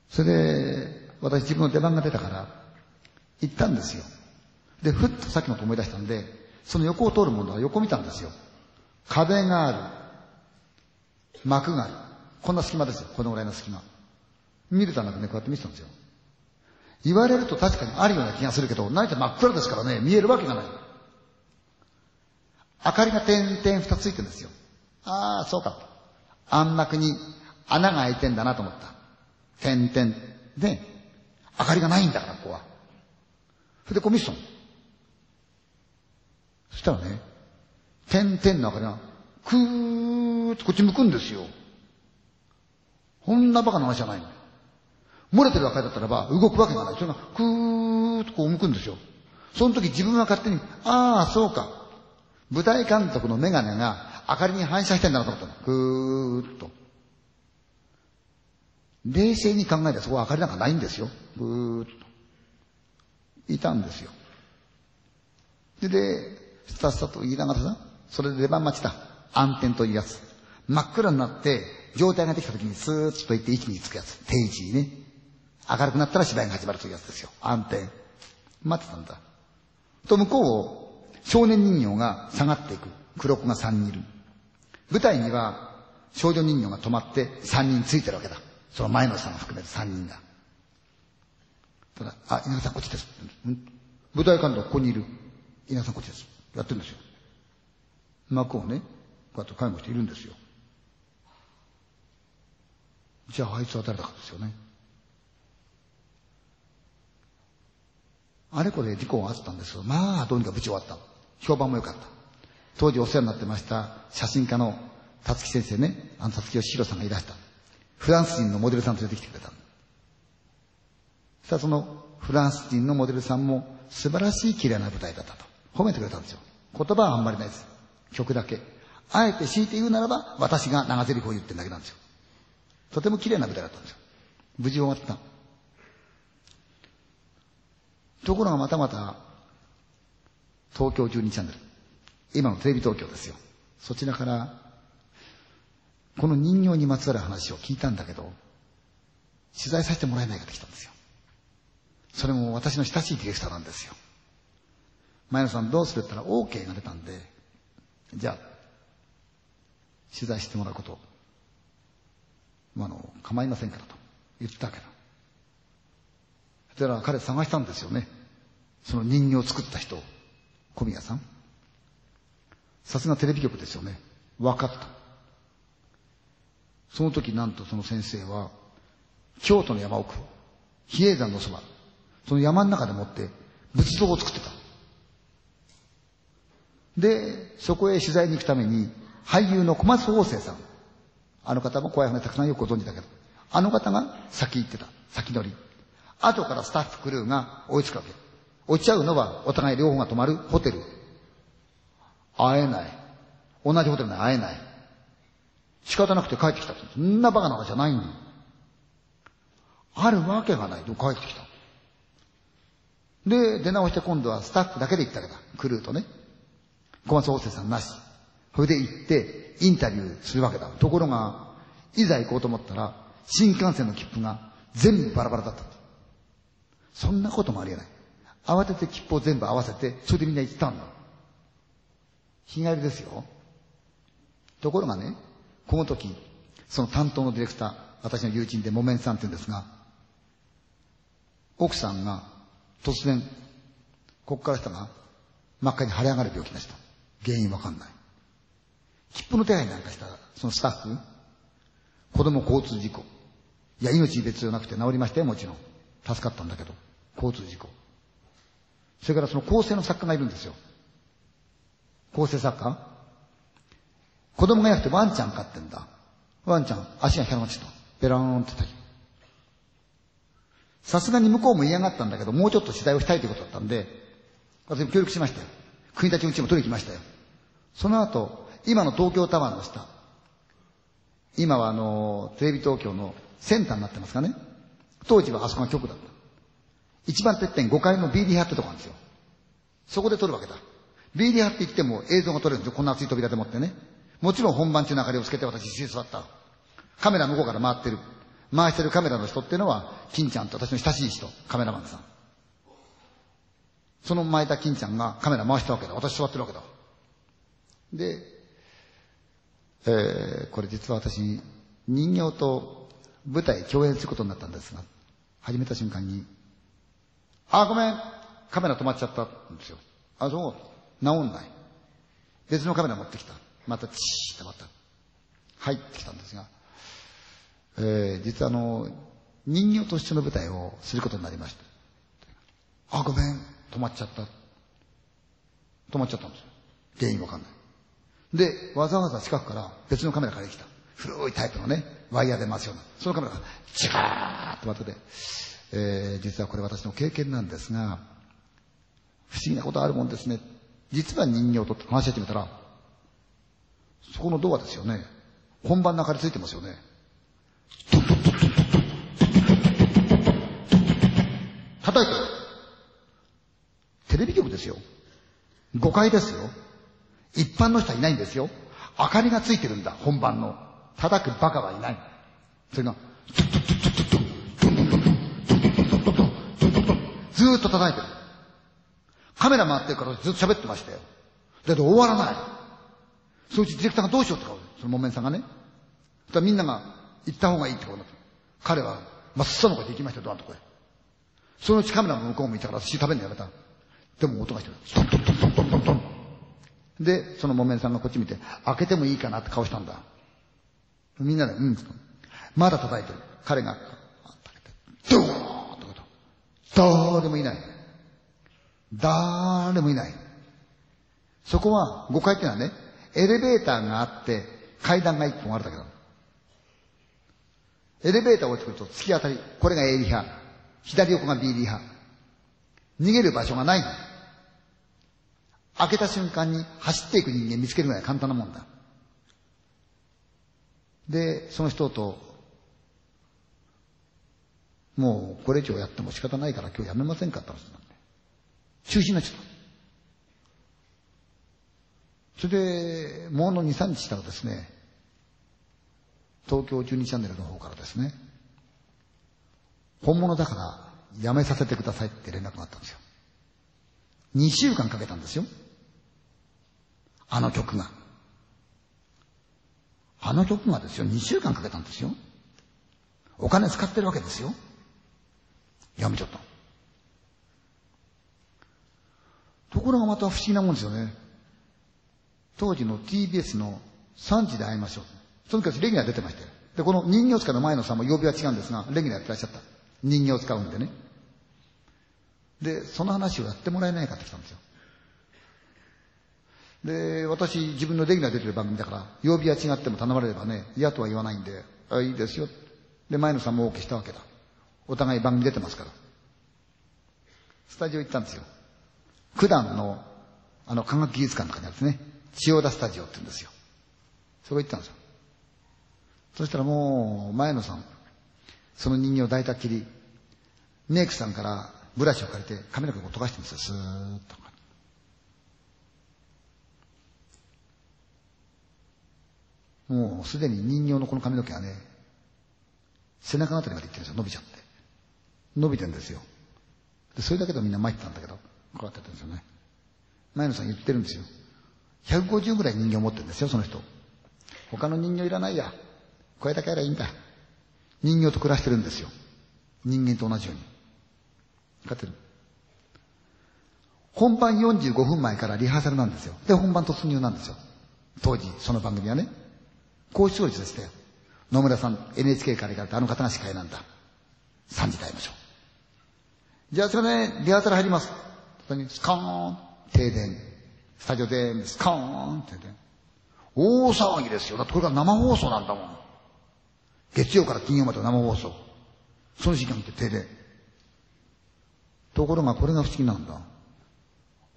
それで、私自分の出番が出たから、行ったんですよ。で、ふっとさっきのと思い出したんで、その横を通るものは横見たんですよ。壁がある。幕がある。こんな隙間ですよ。このぐらいの隙間。見るとなくね、こうやって見てたんですよ。言われると確かにあるような気がするけど、何て真っ暗ですからね、見えるわけがない。明かりが点々二つついてるんですよ。ああ、そうか。暗幕に穴が開いてんだなと思った。点々。で、明かりがないんだから、ここは。それでこう見てたの。そしたらね、点々の明かりが、くーっとこっち向くんですよ。こんなバカな話じゃないの。漏れてる明かりだったらば動くわけがない。それがくーっとこう向くんですよ。その時自分は勝手に、ああ、そうか。舞台監督のメガネが明かりに反射してんだなと思ったの。くーっと。冷静に考えたらそこは明かりなんかないんですよ。ぐーっと。いたんですよ。で、で、スタスタと言いながらさ、それで出番待ちだ。暗転というやつ。真っ暗になって、状態ができた時にスーッと行って位置につくやつ。定時ね。明るくなったら芝居が始まるというやつですよ。暗転。待ってたんだ。と、向こうを少年人形が下がっていく。黒子が3人いる。舞台には少女人形が止まって3人ついてるわけだ。その前のさんを含めて3人が。ただ、あ、稲田さんこっちです。ん舞台監督ここにいる。稲田さんこっちです。やってるんですよ。幕をね、うやって介護しているんですよ。じゃああいつは誰だかですよね。あれこれ事故があったんですけど、まあどうにか無事終わった。評判も良かった。当時お世話になってました写真家の辰木先生ね、あの辰木義弘さんがいらした。フランス人のモデルさん連れてきてくれた。そしたらそのフランス人のモデルさんも素晴らしい綺麗な舞台だったと褒めてくれたんですよ。言葉はあんまりないです。曲だけ。あえて強いて言うならば、私が長台詞を言ってるだけなんですよ。とても綺麗な舞台だったんですよ。無事終わった。ところがまたまた、東京12チャンネル。今のテレビ東京ですよ。そちらから、この人形にまつわる話を聞いたんだけど、取材させてもらえないかって来たんですよ。それも私の親しいディレクターなんですよ。前野さんどうするって言ったら OK が出たんで、じゃあ、取材してもらうこと、まあ、あの、構いませんからと言ったわけど。そしたら彼探したんですよね。その人形を作った人。小宮さん。さすがテレビ局ですよね。分かった。その時なんとその先生は、京都の山奥、比叡山のそば、その山の中でもって仏像を作ってた。で、そこへ取材に行くために、俳優の小松法生さん。あの方も怖い話たくさんよくご存知だけど、あの方が先行ってた。先乗り。後からスタッフクルーが追いつくわけ。落ちちゃうのはお互い両方が泊まるホテル。会えない。同じホテルで会えない。仕方なくて帰ってきた。そんなバカな話じゃないの。あるわけがない。で帰ってきた。で、出直して今度はスタッフだけで行ったわけだ。クルーとね。小松法生さんなし。それで行って、インタビューするわけだ。ところが、いざ行こうと思ったら、新幹線の切符が全部バラバラだった。そんなこともありえない。慌てて切符を全部合わせて、それでみんな行ったんだ。日帰りですよ。ところがね、この時、その担当のディレクター、私の友人で木綿さんって言うんですが、奥さんが突然、こっから下が真っ赤に腫れ上がる病気でした。原因わかんない。切符の手配なんかしたらそのスタッフ、子供交通事故。いや、命別じゃなくて治りましたよ、もちろん。助かったんだけど、交通事故。それからその構成の作家がいるんですよ。構成作家？子供がいなくてワンちゃん飼ってんだ。ワンちゃん、足が光らなっちゃった。ベローンって叩き。さすがに向こうも嫌がったんだけど、もうちょっと取材をしたいということだったんで、私も協力しましたよ。国立のチーム取りに来ましたよ。その後、今の東京タワーの下、今はあの、テレビ東京のセンターになってますかね。当時はあそこが局だった。一番てっぺん5階の BD ハってとこなんですよ。そこで撮るわけだ。BD ハって言っても映像が撮れるんですよ。こんな厚い扉でもってね。もちろん本番中の明かりをつけて私椅子に座った。カメラ向こうから回ってる。回してるカメラの人っていうのは、金ちゃんと私の親しい人、カメラマンさん。その前田金ちゃんがカメラ回したわけだ。私座ってるわけだ。で、えー、これ実は私、人形と舞台共演することになったんですが、始めた瞬間に、あ、ごめんカメラ止まっちゃったんですよ。あ、そう？治んない。別のカメラ持ってきた。またチーってまた入ってきたんですが、えー、実はあの、人形と一緒の舞台をすることになりました。あ、ごめん、止まっちゃった。止まっちゃったんですよ。原因わかんない。で、わざわざ近くから別のカメラから来た。古いタイプのね、ワイヤーで回すような。そのカメラが、チカーッとまたで、えー、実はこれ私の経験なんですが、不思議なことあるもんですね。実は人形と話し始めたら、そこのドアですよね。本番の明かりついてますよね。叩いて。テレビ局ですよ。誤解ですよ。一般の人はいないんですよ。明かりがついてるんだ、本番の。叩くバカはいない。それが、ずーっと叩いてる。カメラ回ってるからずっと喋ってましたよ。だけど終わらない。そのうちディレクターがどうしようって顔その木綿さんがね。そしたらみんなが行った方がいいってことになった。彼は真っ青の声で行きましたよ、ドアのとこへ。そのうちカメラも向こう向いたから寿司食べるのやめた。でも音がしてる。トントントントントントン。で、その木綿さんがこっち見て、開けてもいいかなって顔したんだ。みんなで、うん。まだ叩いてる。彼が、ドーンってこと。誰もいない。誰もいない。そこは、5階ってのはね、エレベーターがあって、階段が1本あるだけだ。エレベーターを落ちてくると突き当たり。これが A リハ。左横が B リハ。逃げる場所がない。開けた瞬間に走っていく人間見つけるぐらい簡単なもんだ。で、その人と、もうこれ以上やっても仕方ないから今日やめませんかって話になんで。中止になっちゃった。それで、もうの2、3日したらですね、東京12チャンネルの方からですね、本物だからやめさせてくださいって連絡があったんですよ。2週間かけたんですよ。あの曲が。あの曲がですよ、2週間かけたんですよ。お金使ってるわけですよ。やめちゃった。ところがまた不思議なもんですよね。当時の TBS の3時で会いましょう。その時レギュラー出てましたよ。で、この人形使の前のさんも曜日は違うんですが、レギュラーやってらっしゃった。人形を使うんでね。で、その話をやってもらえないかって来たんですよ。で、私、自分のレギュラー出てる番組だから、曜日は違っても頼まれればね、嫌とは言わないんで、あ、いいですよ。で、前野さんも OK したわけだ。お互い番組出てますから。スタジオ行ったんですよ。九段の、あの、科学技術館の中にあるんですね。千代田スタジオって言うんですよ。そこ行ったんですよ。そしたらもう、前野さん、その人形を抱いたっきり、メイクさんからブラシを借りて髪の毛を溶かしてるんですよ、スーッと。もうすでに人形のこの髪の毛はね、背中のあたりまで行ってるんですよ、伸びちゃって。伸びてんですよ。で、それだけでみんな参ってたんだけど、こうやってやってるんですよね。前野さん言ってるんですよ。150ぐらい人形持ってるんですよ、その人。他の人形いらないや。これだけやればいいんだ。人形と暮らしてるんですよ。人間と同じように。勝ってる？本番45分前からリハーサルなんですよ。で、本番突入なんですよ。当時、その番組はね。高視聴率でしたよ。野村さん、NHK から行かれてあの方が司会なんだ。3時会いましょう。じゃあ、それね、リハーサル入ります。スコーン、停電。スタジオでスコーン、停電。大騒ぎですよ。だってこれから生放送なんだもん。月曜から金曜まで生放送。その時間見て停電。ところがこれが不思議なんだ。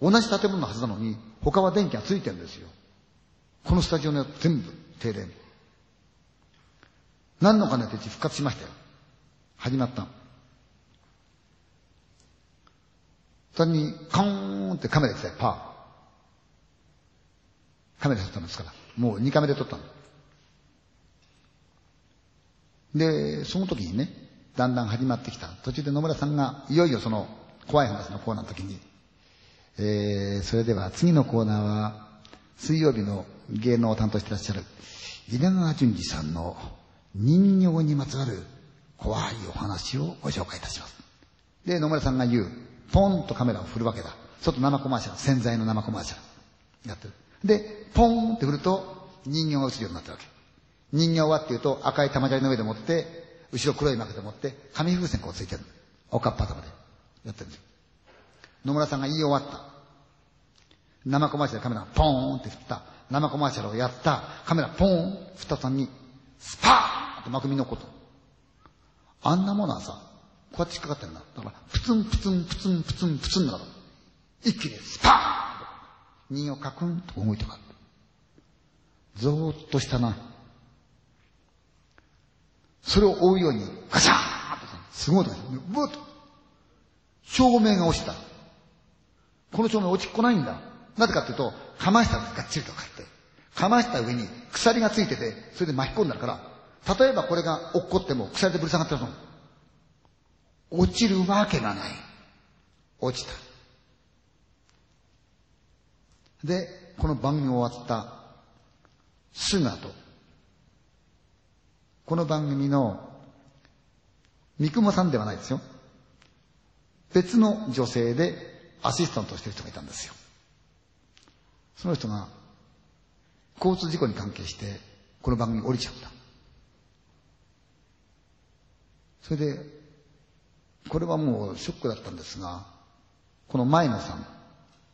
同じ建物のはずなのに、他は電気がついてるんですよ。このスタジオのやつ全部停電。何のかねって復活しましたよ。始まったの。それに、カーンってカメラ来て、パー。カメラ撮ったんですから。もう2カメで撮ったの。で、その時にね、だんだん始まってきた。途中で野村さんが、いよいよその怖い話のコーナーの時に、えー、それでは次のコーナーは、水曜日の芸能を担当していらっしゃる、稲川淳二さんの人形にまつわる怖いお話をご紹介いたします。で、野村さんが言う、ポンとカメラを振るわけだ。ちょっと生コマーシャル、潜在の生コマーシャル。やってる。で、ポンって振ると人形が映るようになってるわけ。人形はっていうと赤い玉砂利の上で持って、後ろ黒い幕で持って、紙風船こうついてる。おかっぱ頭で。やってるんですよ。野村さんが言い終わった。生コマーシャルカメラポーンって振った。生コマーシャルをやった。カメラポーン振った途端に、スパーって幕見のこと。あんなものはさ、こうやって引っかかってるんだ。だから、プツンプツンプツンプツンプツンだから。一気にスパーン人形カクンと動いてかかゾーッとしたな。それを追うように、ガシャーンとすごいとブーッと。照明が落ちた。この照明落ちっこないんだ。なぜかっていうと、かましたがっちりとかって。かました上に鎖がついてて、それで巻き込んだから、例えばこれが落っこっても鎖でぶら下がってるの。落ちるわけがない。落ちた。で、この番組終わったすぐ後、この番組の三雲さんではないですよ。別の女性でアシスタントしてる人がいたんですよ。その人が交通事故に関係してこの番組降りちゃった。それで、これはもうショックだったんですが、この前野さん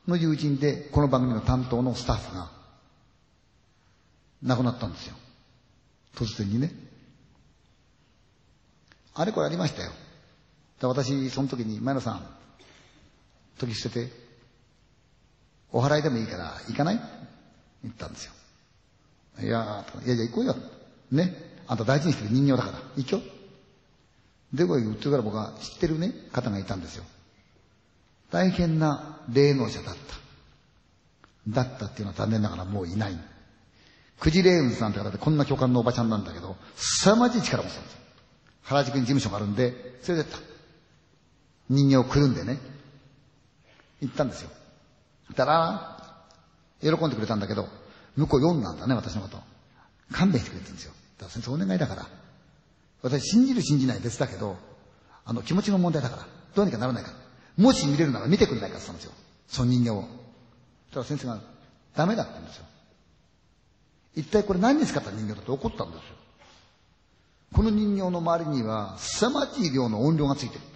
の友人でこの番組の担当のスタッフが亡くなったんですよ。突然にね。あれこれありましたよ。私、その時に、前野さん、時捨てて、お祓いでもいいから行かない？言ったんですよ。いやいやいや行こうよ。ね。あんた大事にしてる人形だから、行くよ。で、これ言ってから僕は知ってるね、方がいたんですよ。大変な霊能者だった。だったっていうのは残念ながらもういない。クジレームズなんて方でこんな巨漢のおばちゃんなんだけど、凄まじい力を持ってたんですよ。原宿に事務所があるんで、連れてった。人形をくるんでね。行ったんですよ。たら、喜んでくれたんだけど、向こう読んだんだね、私のこと。勘弁してくれてるんですよ。だから先生お願いだから。私信じる信じない別だけど、あの気持ちの問題だから、どうにかならないか。もし見れるなら見てくれないかって言ったんですよ。その人形を。そしたら先生が、ダメだって言うんですよ。一体これ何に使った人形だって怒ったんですよ。この人形の周りには凄まじい量の音量がついてるんで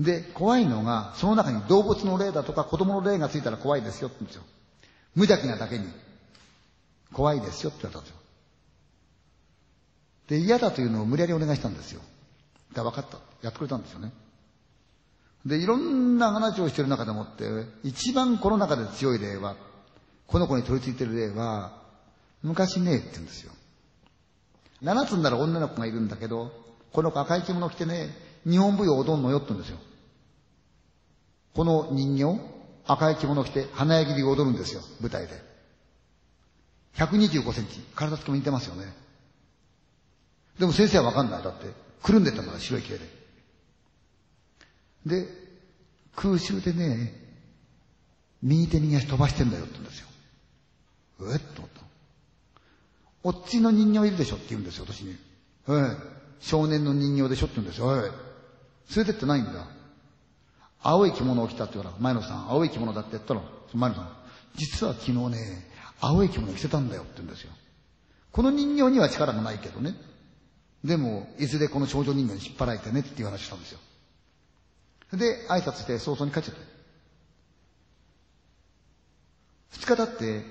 すよ。で、怖いのが、その中に動物の霊だとか子供の霊がついたら怖いですよって言うんですよ。無邪気なだけに、怖いですよって言われたんですよ。で、嫌だというのを無理やりお願いしたんですよ。だ分かった。やってくれたんですよね。で、いろんな話をしてる中でもって、一番この中で強い例は、この子に取り付いてる例は、昔ねえ、って言うんですよ。七つになる女の子がいるんだけど、この子赤い着物着てね、日本舞踊踊んのよって言うんですよ。この人形、赤い着物を着て花焼きで踊るんですよ、舞台で。125センチ。体つきも似てますよね。でも先生はわかんない。だって、くるんでたから白い毛で。で、空襲でね、右手右足飛ばしてんだよって言うんですよ。えっと思った。おっちの人形いるでしょって言うんですよ、私に。はい。少年の人形でしょって言うんですよ。はい。連れてってないんだ。青い着物を着たって言うから、前野さん、青い着物だって言ったら、前野さん、実は昨日ね、青い着物着てたんだよって言うんですよ。この人形には力がないけどね。でも、いずれこの少女人形に引っ張られてねっていう話したんですよ。で、挨拶して早々に帰っちゃった。二日経って、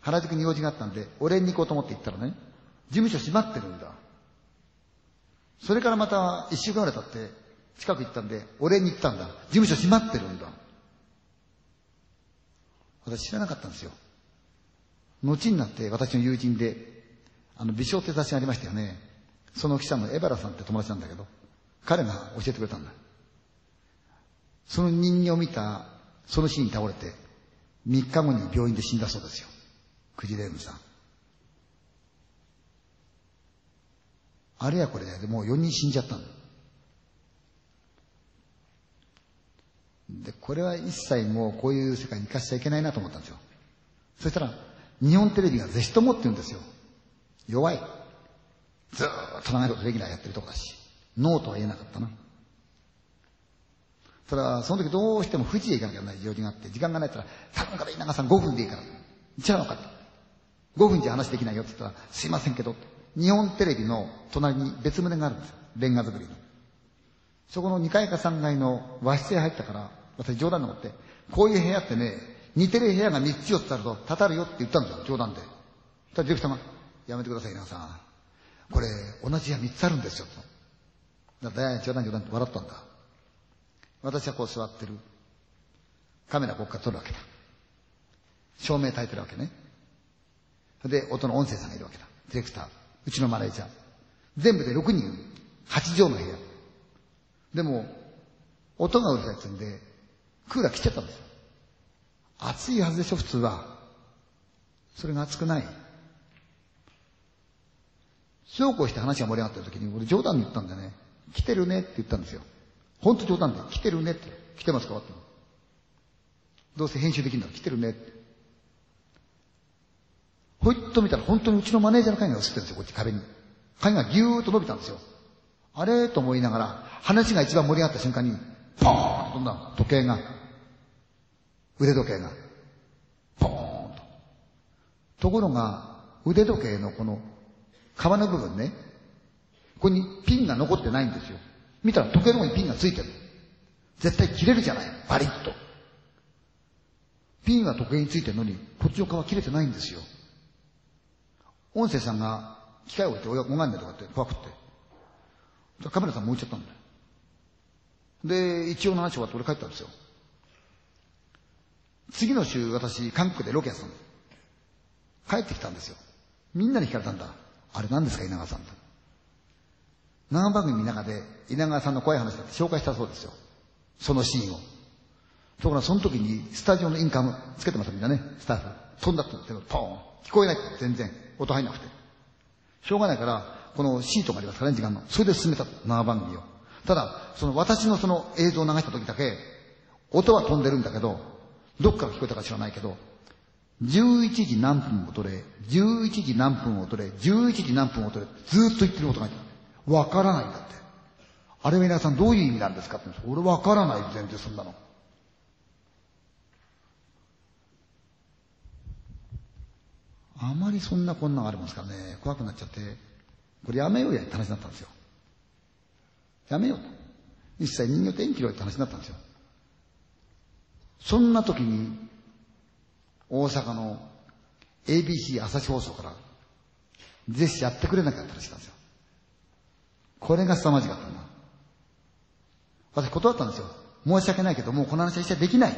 原宿に用事があったんで、俺に行こうと思って行ったらね、事務所閉まってるんだ。それからまた一週間ぐらい経って、近く行ったんで、俺に行ったんだ。事務所閉まってるんだ。私知らなかったんですよ。後になって私の友人で、あの、美少って雑誌がありましたよね。その記者のエバラさんって友達なんだけど、彼が教えてくれたんだ。その人形を見た、その日に倒れて、3日後に病院で死んだそうですよ。クジレームさん。あれやこれやでもう4人死んじゃったんだ。で、これは一切もうこういう世界に生かしちゃいけないなと思ったんですよ。そしたら、日本テレビがぜひともって言うんですよ。弱い。ずーっと長いことレギュラーやってるとこだし、ノーとは言えなかったな。ただ、その時どうしても富士へ行かなきゃいけない用事があって、時間がないって言ったら、頼むから稲川さん5分でいいから。違うのかって。5分じゃ話できないよって言ったら、すいませんけど、日本テレビの隣に別棟があるんですよ。レンガ作りの。そこの2階か3階の和室へ入ったから、私冗談でもって、こういう部屋ってね、似てる部屋が3つ4つあると、たたるよって言ったんですよ、冗談で。たらディレクターが、やめてください、稲川さん。これ、同じ部屋3つあるんですよ、と。だから、冗談冗談って笑ったんだ。私はこう座ってる。カメラここから撮るわけだ。照明焚いてるわけね。で、音の音声さんがいるわけだ。ディレクター。うちのマネージャー。全部で6人、8畳の部屋。でも、音がうるさいっつうんで、クーラー切っちゃったんですよ。暑いはずでしょ、普通は。それが暑くない。そうこうして話が盛り上がってる時に、俺冗談で言ったんでね、来てるねって言ったんですよ。ほんと冗談で、来てるねって。来てますか？って。どうせ編集できるんだ来てるねって。ほいっと見たら本当にうちのマネージャーの影が映ってるんですよ、こっち壁に。影がギューッと伸びたんですよ。あれ？と思いながら、話が一番盛り上がった瞬間に、ポーンと飛んだ時計が。腕時計が。ポーンと。ところが、腕時計のこの、皮の部分ね、ここにピンが残ってないんですよ。見たら時計の方にピンがついてる。絶対切れるじゃない。バリッと。ピンは時計についてるのに、こっちの皮切れてないんですよ。音声さんが機械を置いて親が拝んでとかって怖くって。カメラさんも置いちゃったんだよ。で、一応の話終わって俺帰ったんですよ。次の週私、韓国でロケやってたんです。帰ってきたんですよ。みんなに聞かれたんだ。あれ何ですか、稲川さんと。長番組の中で稲川さんの怖い話だって紹介したそうですよ。そのシーンを。ところがその時にスタジオのインカムつけてますみんなね、スタッフ。飛んだって言ってポーン。聞こえない全然。音入んなくて。しょうがないから、このシートがありますからね、時間の。それで進めた生番組を。ただ、その私のその映像を流した時だけ、音は飛んでるんだけど、どっから聞こえたか知らないけど、11時何分を取れ、11時何分を取れ、11時何分を取れ、ずっと言ってる音が入ってる。わからないんだって。あれ皆さんどういう意味なんですかって俺わからない全然そんなの。あまりそんなこんながありますからね、怖くなっちゃって、これやめようやって話になったんですよ。やめようと。一切人形天気ろって話になったんですよ。そんな時に、大阪の ABC 朝日放送から、ぜひやってくれなきゃって話したんですよ。これが凄まじかったんだ。私断ったんですよ。申し訳ないけど、もうこの話は一切できない。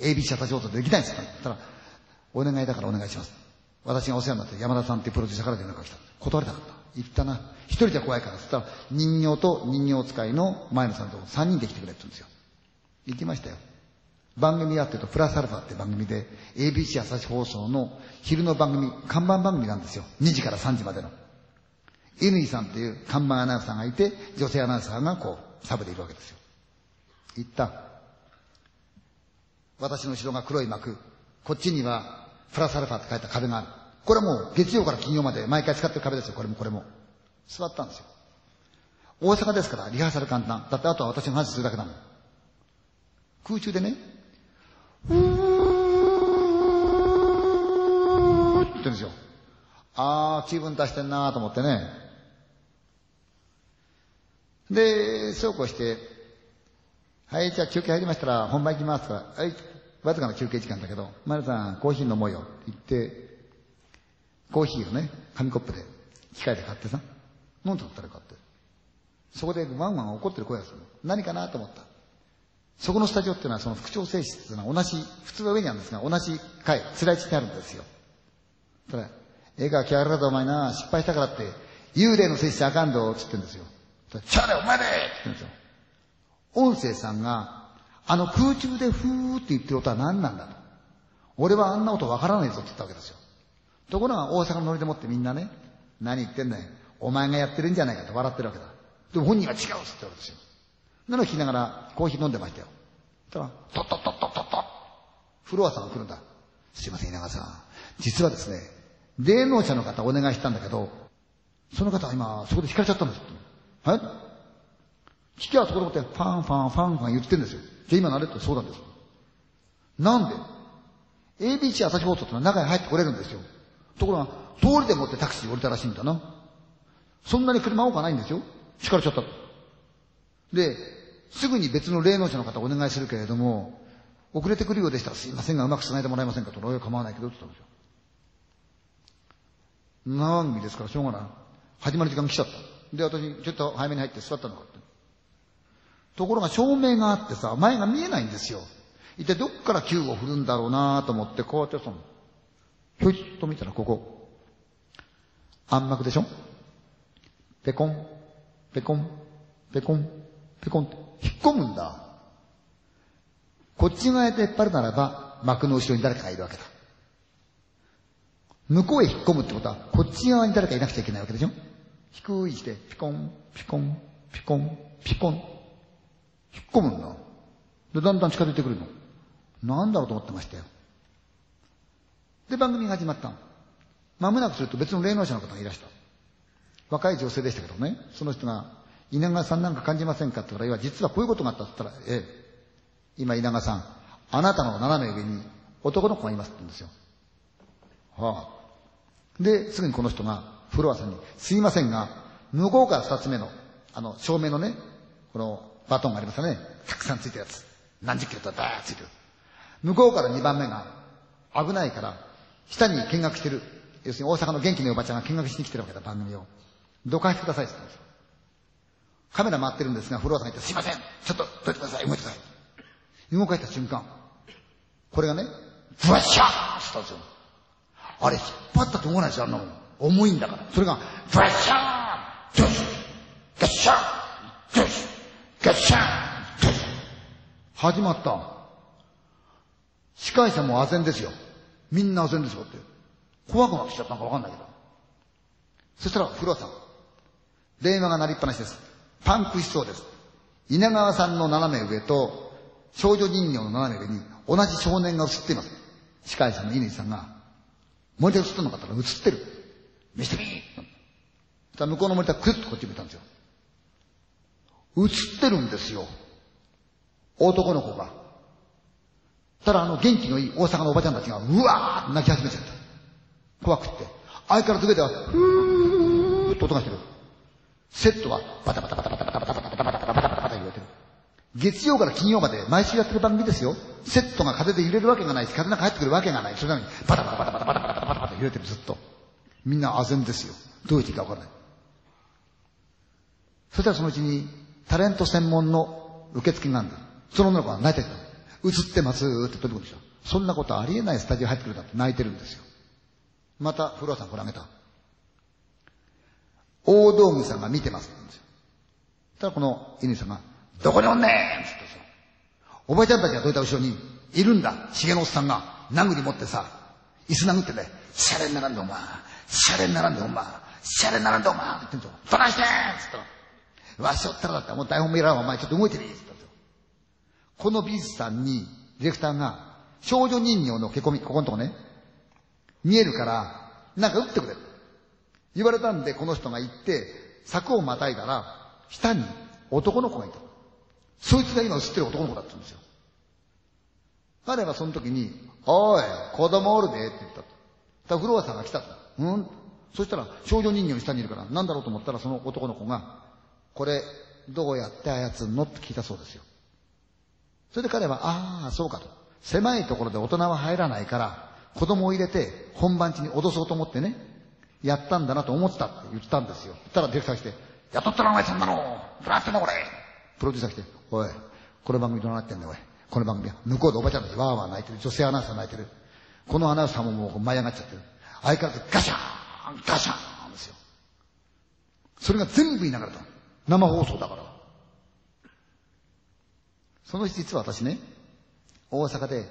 ABC 朝日放送できないんですって言ったら、お願いだからお願いします。私がお世話になって山田さんっていうプロデューサーから連絡が来た。断りたかった。言ったな。一人じゃ怖いからって言ったら、人形と人形使いの前野さんと三人で来てくれって言うんですよ。行きましたよ。番組やってると、プラスアルファって番組で、ABC 朝日放送の昼の番組、看板番組なんですよ。2時から3時までの。乾さんっていう看板アナウンサーがいて、女性アナウンサーがこう、サブでいるわけですよ。行った。私の後ろが黒い幕。こっちにはプラスアルファって書いた壁がある。これはもう月曜から金曜まで毎回使ってる壁ですよ、これもこれも。座ったんですよ。大阪ですからリハーサル簡単。だってあとは私の話するだけだもん。空中でね、ふーって言ってるんですよ。あー、気分出してんなーと思ってね。で、そうこうして、はい、じゃあ休憩入りましたら本番行きますから、はい、わずかな休憩時間だけど、マルさん、コーヒー飲もうよって言って、コーヒーをね、紙コップで、機械で買ってさ、飲んでったらかって。そこでワンワン怒ってる声がする。何かなと思った。そこのスタジオっていうのはその副調整室ってのは同じ、普通は上にあるんですが、同じ階、つらい地にあるんですよ。ただ、絵が来やがらだお前な、失敗したからって、幽霊のせいしてあかんど、つってんですよ。ちゃれお前でつってんですよ。音声さんが、あの空中でふーって言ってる音は何なんだと。俺はあんな音わからないぞって言ったわけですよ。ところが大阪のノリでもってみんなね、何言ってんだよ。お前がやってるんじゃないかと笑ってるわけだ。でも本人は違うっつってわけですよ。なのを聞きながらコーヒー飲んでましたよ。そしたら、トットットットットットフロアさんが来るんだ。すいません、稲川さん。実はですね、霊能者の方お願いしたんだけど、その方は今、そこで引かれちゃったんですはい聞きはそこでもって、ファンファンファンファン言ってるんですよ。じゃあ今慣れってそうなんで？す。なんで ?ABC 朝日放送ってのは中に入ってこれるんですよ。ところが、通りでもってタクシー降りたらしいんだな。そんなに車多くないんですよ。引かれちゃったで、すぐに別の霊能者の方お願いするけれども、遅れてくるようでしたらすいませんがうまく繋いでもらえませんかと、俺は構わないけどって言ったんですよ。長組ですか？らしょうがない。始まる時間来ちゃった。で、私、ちょっと早めに入って座ったのかって。ところが照明があってさ、前が見えないんですよ。一体どっから球を振るんだろうなと思って、こうやってその、ひょいっと見たらここ。暗幕でしょ？ペコン、ペコン、ペコン、ペコンって引っ込むんだ。こっち側で引っ張るならば、幕の後ろに誰かがいるわけだ。向こうへ引っ込むってことは、こっち側に誰かいなくちゃいけないわけでしょ？低いして、ピコン、ピコン、ピコン、ピコン。引っ込むんだ。で、だんだん近づいてくるの。なんだろうと思ってましたよ。で、番組が始まったの。間もなくすると別の霊能者の方がいらした。若い女性でしたけどね、その人が、稲川さんなんか感じませんかって言ったら、いや、実はこういうことがあったって言ったら、ええ、今稲川さん、あなたの斜め上に男の子がいますって言うんですよ。はあ、で、すぐにこの人がフロアさんに、すいませんが、向こうから二つ目の、あの、照明のね、このバトンがありますよね。たくさんついてるやつ。何十キロとバーッついてる。向こうから二番目が、危ないから、下に見学してる。要するに大阪の元気のおばちゃんが見学しに来てるわけだ、番組を。どかしてくださいって言ったんですよ。カメラ回ってるんですが、フロアさんが言って、すいませんちょっとどいてください動いてください。動かした瞬間、これがね、ブワッシャーってったんですよ。あれ引っ張ったと思わないですよ、あんなもん。重いんだから。それが、ブワッシャードシガッシャードシガッシャードシ始まった。司会者も唖然ですよ。みんな唖然ですよって。怖くなってきちゃったのかわかんないけど。そしたら、フロアさん。電話が鳴りっぱなしです。パンクしそうです。稲川さんの斜め上と少女人形の斜め上に同じ少年が映っています。司会者の乾さんが、モニター映ってんのかって言ったら映ってる。見せてみー向こうのモニタークッとこっち見たんですよ。映ってるんですよ。男の子が。ただあの元気のいい大阪のおばちゃんたちがうわーって泣き始めちゃった。怖くって。相変わらず上では、ふーっと音がしてる。セットはバタバタバタ月曜から金曜まで毎週やってる番組ですよ。セットが風で揺れるわけがないし、風なんか入ってくるわけがない。それなのに、バタバタバタバタバタバタバタバタ揺れてるずっと。みんな唖然ですよ。どう言っていいかわからない。そしたらそのうちに、タレント専門の受付があるんだ。その女の子が泣いてる。映ってますって飛び込んできた。そんなことありえないスタジオ入ってくるんだって泣いてるんですよ。また、フロアさんこれあげた。大道具さんが見てますんですよ。ただこの犬さんが、どこにおんねん？つってさ。おばちゃんたちがどいた後ろに、いるんだ？しげのおっさんが、殴り持ってさ、椅子殴ってね、シャレに並んでお前、シャレに並んでお前、シャレに並んでお前って言ってんぞ。どないしてん？つったら、わしおったらだったらもう台本見らんお前ちょっと動いてみつったんですよ。この美術さんに、ディレクターが、少女人形の毛込み、ここのとこね、見えるから、なんか打ってくれ。言われたんで、この人が行って、柵をまたいだら、下に男の子がいた。そいつが今映ってる男の子だったんですよ。彼はその時に、おい、子供おるでって言ったと。フロアさんが来たと。うん？そしたら少女人形の下にいるから、なんだろうと思ったらその男の子が、これ、どうやって操るの？って聞いたそうですよ。それで彼は、ああ、そうかと。狭いところで大人は入らないから、子供を入れて本番地に脅そうと思ってね、やったんだなと思ったって言ったんですよ。そしたらディレクター来て、雇ったらお前そんなのどうなってんだこれプロデューサー来て、おい、この番組どうなってんだおい。この番組は向こうでおばちゃんたちわーわー泣いてる。女性アナウンサー泣いてる。このアナウンサーももう舞い上がっちゃってる。相変わらずガシャーンガシャーンですよ。それが全部言いながらた。生放送だから。その日実は私ね、大阪で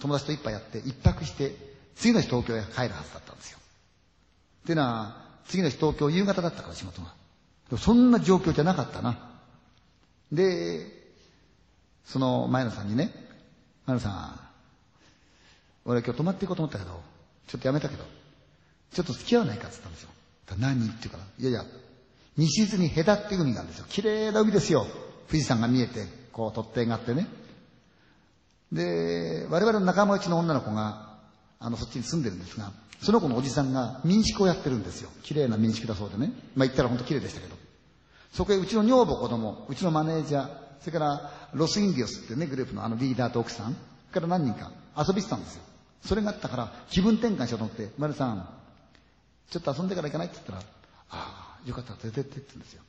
友達と一杯やって一泊して、次の日東京へ帰るはずだったんですよ。っていうのは、次の日東京夕方だったから仕事が。そんな状況じゃなかったな。で、その前野さんにね、前野さん、俺今日泊まっていこうと思ったけど、ちょっとやめたけど、ちょっと付き合わないかって言ったんですよ。何？って言うから、いやいや、西伊豆に隔って海があるんですよ。綺麗な海ですよ。富士山が見えて、こう、突堤があってね。で、我々の仲間内の女の子が、あの、そっちに住んでるんですが、その子のおじさんが民宿をやってるんですよ。綺麗な民宿だそうでね。まあ言ったら本当綺麗でしたけど。そこへうちの女房子供、うちのマネージャー、それからロスインディオスってね、グループのあのリーダーと奥さん、それから何人か遊びしてたんですよ。それがあったから気分転換しようと思って、丸さん、ちょっと遊んでから行かないって言ったら、ああ、よかったら連れてってって言うんですよ。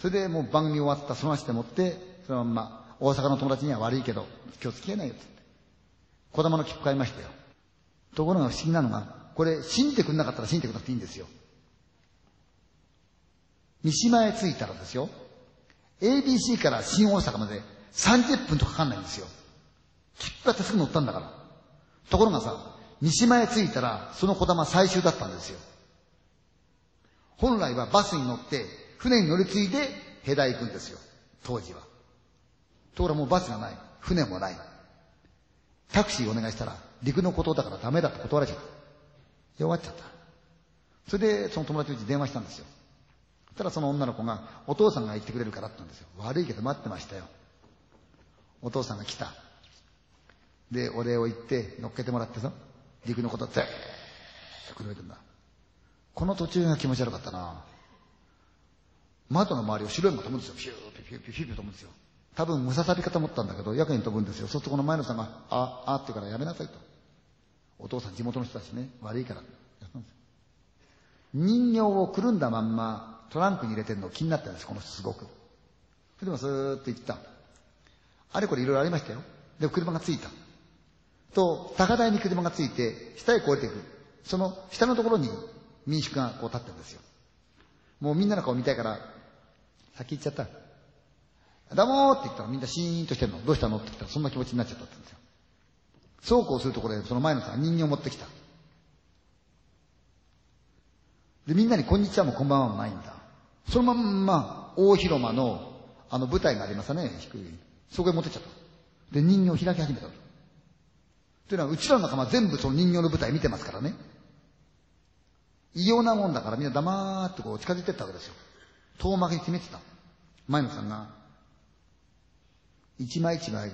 それでもう番組終わったその足でもって、そのまんま、大阪の友達には悪いけど、今日付き合えないよって言って。子供の切符買いましたよ。ところが不思議なのが、これ信じてくれなかったら信じてくれなくていいんですよ。三島へ着いたらですよ、ABC から新大阪まで30分とかかんないんですよ。切符買ってすぐ乗ったんだから。ところがさ、三島へ着いたら、その小玉最終だったんですよ。本来はバスに乗って、船に乗り継いで、ヘダ行くんですよ。当時は。ところがもうバスがない。船もない。タクシーお願いしたら、陸のことだからダメだって断られちゃった。弱っちゃった。それで、その友達うちに電話したんですよ。したらその女の子が、お父さんが行ってくれるからって言うんですよ。悪いけど待ってましたよ。お父さんが来た。で、お礼を言って乗っけてもらってさ、陸のことぜーっとくれてんだ。この途中が気持ち悪かったな。窓の周りを白いのが飛ぶんですよ。ピューピューピューピューピュー飛ぶんですよ。多分ムササビかと思ったんだけど、やけに飛ぶんですよ。そうするとこの前野さんが、あ、あってからやめなさいと。お父さん地元の人たちね、悪いから。やったんですよ。人形をくるんだまんまトランクに入れてるの気になったんです、この人すごく。それでもスーッと行った。あれこれいろいろありましたよ。で、車が着いた。と、高台に車が着いて、下へ越えていく。その下のところに民宿がこう立ってるんですよ。もうみんなの顔見たいから、先行っちゃった。どうもーって言ったらみんなシーンとしてるの。どうしたのって言ったらそんな気持ちになっちゃったんですよ。そうこうするところで、その前のさ人形を持ってきた。で、みんなにこんにちはもこんばんはもないんだ。そのまんま、大広間の、あの舞台がありますね、低い。そこへ持ってっちゃった。で、人形を開き始めた。とというのは、うちらの仲間全部その人形の舞台見てますからね。異様なもんだからみんな黙ーってこう近づいてったわけですよ。遠巻きに決めてた。前野さんが、一枚一枚、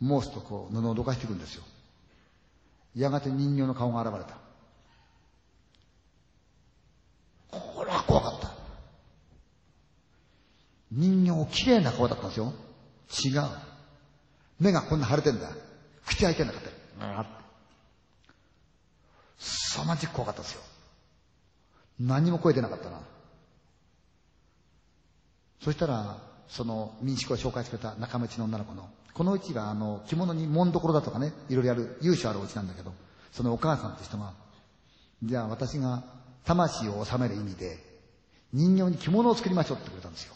申すとこう布をどかしていくんですよ。やがて人形の顔が現れた。これは怖かった。人形綺麗な顔だったんですよ。違う。目がこんな腫れてんだ。口開いてんだかって。さまじく怖かったですよ。何も声出なかったな。そしたら、その民宿を紹介してくれた仲間内の女の子の、このうちがあの着物に紋所だとかね、いろいろやる、由緒あるお家なんだけど、そのお母さんって人が、じゃあ私が魂を収める意味で、人形に着物を作りましょうってくれたんですよ。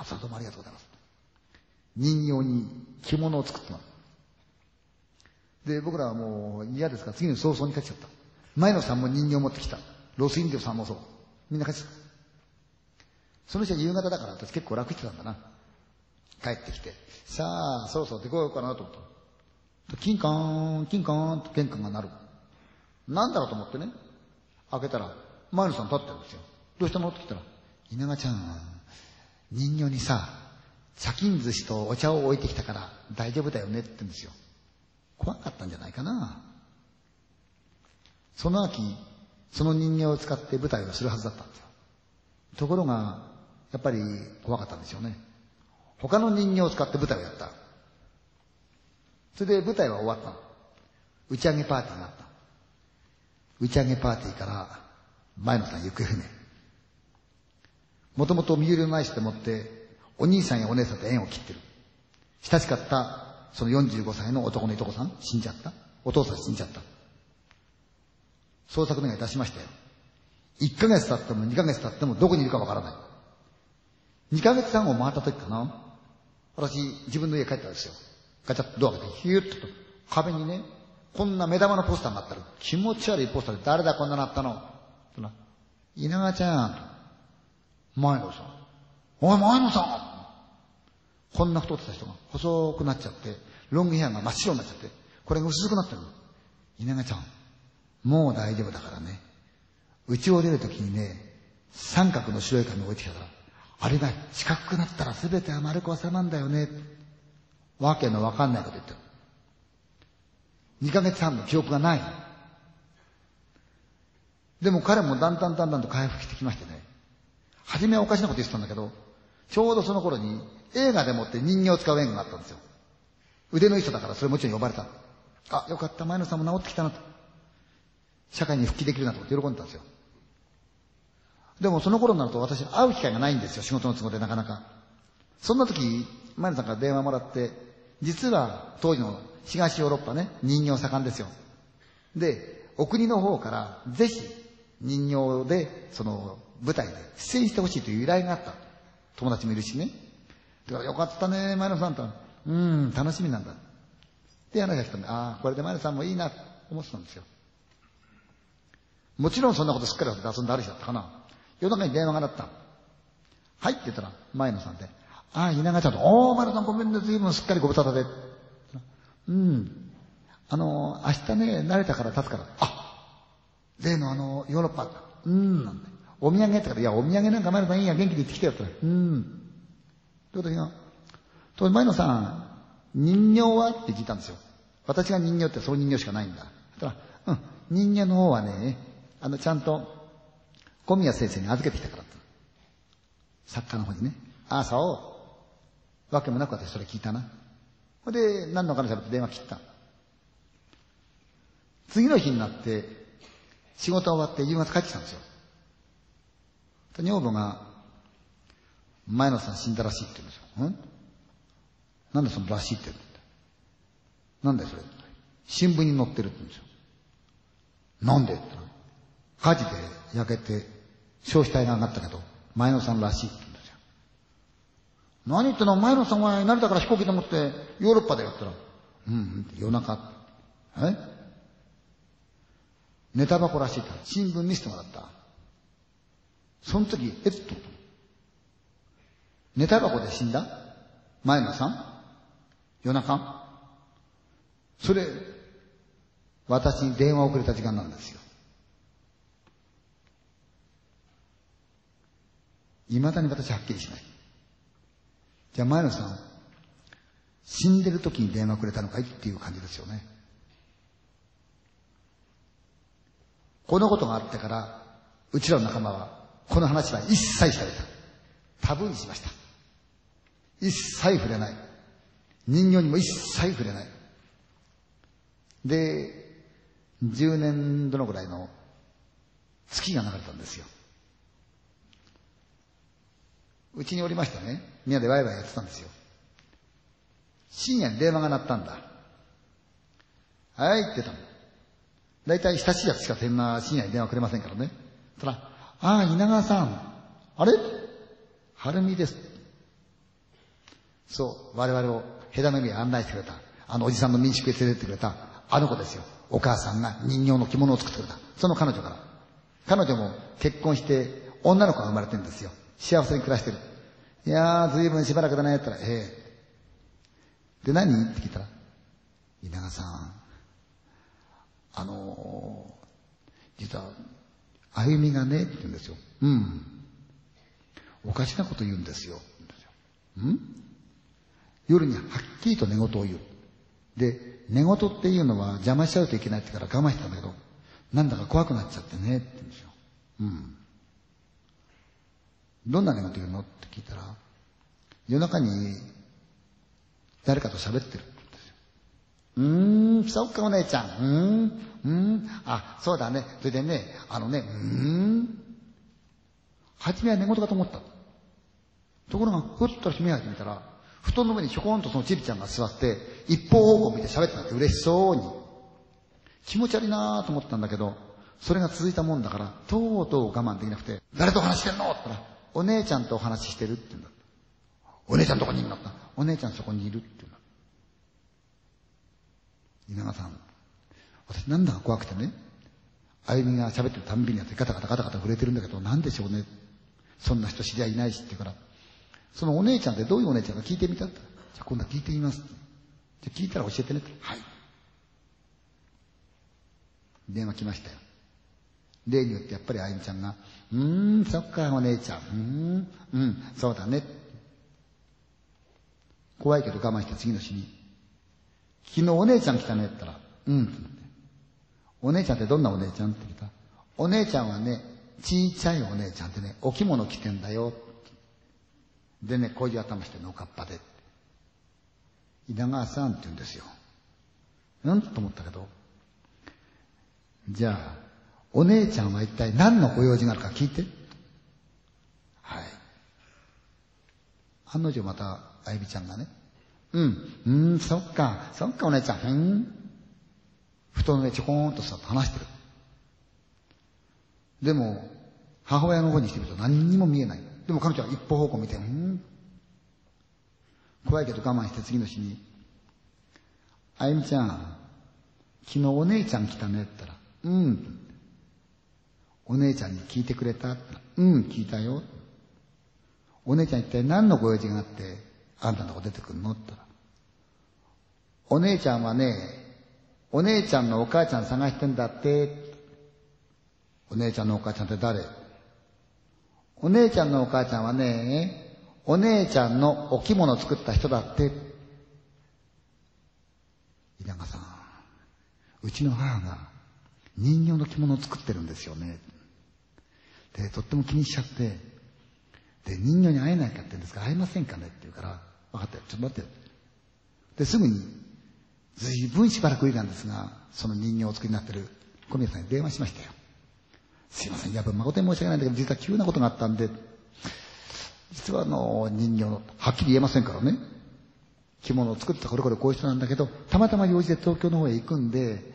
ああ、それどうもありがとうございます。人形に着物を作ってもらう。で、僕らはもう嫌ですか？ら次の早々に帰っちゃった。前野さんも人形を持ってきた。ロスインディオさんもそう。みんな帰っちゃった。その人は夕方だから私結構楽してたんだな。帰ってきて。さあ、そろそろ出こようかなと思った。キンカーン、キンカーンと玄関が鳴る。なんだろうと思ってね。開けたら、前野さん立ってるんですよ。どうしたの？って言ったら、稲川ちゃん、人形にさ、茶金寿司とお茶を置いてきたから大丈夫だよねって言うんですよ。怖かったんじゃないかな。その秋、その人形を使って舞台をするはずだったんですよ。ところが、やっぱり怖かったんですよね。他の人形を使って舞台をやった。それで舞台は終わった。打ち上げパーティーがあった。打ち上げパーティーから前野さん行方不明。もともと身寄りのない人でもって、お兄さんやお姉さんと縁を切ってる。親しかった、その45歳の男のいとこさん、死んじゃった。お父さん死んじゃった。捜索願い出しましたよ。1ヶ月経っても2ヶ月経ってもどこにいるかわからない。2ヶ月半を回った時かな。私、自分の家帰ったんですよ。ガチャッとドア開けて、ヒューッと壁にね、こんな目玉のポスターがあったら、気持ち悪いポスターで誰だこんなのあったの。とな稲川ちゃん。前野さん。おい、前野さんこんな太ってた人が細くなっちゃって、ロングヘアが真っ白になっちゃって、これが薄くなってるの。稲川ちゃん、もう大丈夫だからね。家を出るときにね、三角の白い紙を置いてきたから、あれが四角くなったら全ては丸く収まるんだよね。わけのわかんないこと言ってる。二ヶ月半の記憶がない。でも彼もだんだんだんだんと回復してきましてね。初めはおかしなこと言ってたんだけど、ちょうどその頃に映画でもって人形を使う縁があったんですよ。腕のいい人だからそれもちろん呼ばれた。あ、よかった、前野さんも治ってきたなと。社会に復帰できるなと喜んでたんですよ。でもその頃になると私会う機会がないんですよ、仕事の都合でなかなか。そんな時、前野さんから電話もらって、実は当時の東ヨーロッパね、人形盛んですよ。で、お国の方からぜひ人形で、その舞台で出演してほしいという依頼があった。友達もいるしね。だからよかったね、前野さんと。うん、楽しみなんだ。って話が来たんで、ああ、これで前野さんもいいなと思ってたんですよ。もちろんそんなことすっかり忘れて遊んである人だったかな。夜中に電話が鳴った。はいって言ったら、前野さんで、ああ、稲川ちゃんと、おー、前野さんごめんね、随分すっかりご無沙汰で。うん。あの、明日ね、慣れたから経つから。あ例のあの、ヨーロッパ。うん、なんだ。お土産ってから、いや、お土産なんか前野さんいいや、元気に行ってきてよって。うん。ってことよ。と、前野さん、人形は？って聞いたんですよ。私が人形ってその人形しかないんだ。たら、うん、人形の方はね、あの、ちゃんと、小宮先生に預けてきたから。作家の方にね。ああ、そう。わけもなく私それ聞いたな。ほんで、何のかの喋って電話切った。次の日になって、仕事終わって夕方帰ってきたんですよ。女房が、前野さん死んだらしいって言うんですよ。ん？なんでそのらしいって言うんだなんだよそれ？新聞に載ってるって言うんですよ。なんでって言ったら火事で焼けて焼死体が上がったけど、前野さんらしいって言うんですよ。何言ってんの？前野さんは成田から飛行機で持ってヨーロッパでやったら、うん、夜中。え？ネタ箱らしいから新聞見せてもらった。その時、えっと、ネタ箱で死んだ？前野さん？夜中？それ、私に電話をくれた時間なんですよ。未だに私はっきりしない。じゃあ前野さん、死んでる時に電話くれたのかい？っていう感じですよね。このことがあってから、うちらの仲間は、この話は一切された。タブーにしました。一切触れない。人形にも一切触れない。で、10年どのぐらいの月が流れたんですよ。うちにおりましてね、みんなでワイワイやってたんですよ。深夜に電話が鳴ったんだ。はいって言ったの。だいたい親しいやつしかそんな深夜に電話くれませんからね。たら、ああ、稲川さん。あれ？晴美です。そう、我々を枝の海へ案内してくれた。あのおじさんの民宿へ連れてってくれた。あの子ですよ。お母さんが人形の着物を作ってくれた。その彼女から。彼女も結婚して女の子が生まれてるんですよ。幸せに暮らしてる。いやー、ずいぶんしばらくだね。って言ったら、ええで、何？って聞いたら、稲川さん、あのー、実は、歩みがね、って言うんですよ。うん。おかしなこと言うんですよ。うん夜にはっきりと寝言を言う。で、寝言っていうのは邪魔しちゃうといけないってから我慢したんだけど、なんだか怖くなっちゃってね、って言うんですよ。うん。どんな寝言言うの？って聞いたら、夜中に誰かと喋ってるって言うんですよ。うーん、そっかお姉ちゃん。うーん、うん、あ、そうだね。それでね、あのね、うーん？初めは寝言かと思った。ところが、ふっと目を始めたら、布団の上にひょこんとそのちびちゃんが座って、一方方向見て喋ってたんで嬉しそうに。気持ち悪いなぁと思ったんだけど、それが続いたもんだから、とうとう我慢できなくて、誰と話してんの？って言ったら、お姉ちゃんとお話ししてるって言うんだ。お姉ちゃんどこにいるのってお姉ちゃんそこにいるって言うんだ。稲川さん、私なんだか怖くてね、あゆみが喋ってるたんびにやってガタガタガタガタ触れてるんだけど、なんでしょうね。そんな人知り合いいないしって言うから、そのお姉ちゃんってどういうお姉ちゃんか聞いてみたって。じゃあ今度は聞いてみます。じゃ聞いたら教えてねって。はい。電話来ましたよ。例によってやっぱりあゆみちゃんが、うーん、そっか、お姉ちゃん。うーん、うん、そうだね。怖いけど我慢して次の日に、昨日お姉ちゃん来たねって言ったら、うん。お姉ちゃんってどんなお姉ちゃんって聞いたお姉ちゃんはね、ちいちゃいお姉ちゃんってね、お着物着てんだよ。でね、こういう頭してのおかっぱで。稲川さんって言うんですよ。うん？と思ったけど、じゃあ、お姉ちゃんは一体何のご用事があるか聞いて。はい。案の定また、あゆみちゃんがね、うん、うん、そっか、そっかお姉ちゃん、うん。布団の上ちょこーんと座って話してる。でも、母親の方にしてみると何にも見えない。でも彼女は一方方向見て、うん。怖いけど我慢して次の日に、あゆみちゃん、昨日お姉ちゃん来たねって言ったら、うん。お姉ちゃんに聞いてくれたって言ったらうん、聞いたよ。お姉ちゃん一体何のご用事があって、あんたのとこ出てくるのって言ったら、お姉ちゃんはね、お姉ちゃんのお母ちゃん探してんだって。お姉ちゃんのお母ちゃんって誰？お姉ちゃんのお母ちゃんはね、お姉ちゃんのお着物作った人だって。稲川さん、うちの母が人形の着物を作ってるんですよね。で、とっても気にしちゃって、で、人形に会えないかって言うんですが、会えませんかねって言うから、分かったよ、ちょっと待ってよ。で、すぐに、ずいぶんしばらくいたんですが、その人形をお作りになってる小宮さんに電話しましたよ。すいません、やっぱ誠に申し訳ないんだけど、実は急なことがあったんで、実はあの、人形の、はっきり言えませんからね。着物を作ったこれこれこういう人なんだけど、たまたま用事で東京の方へ行くんで、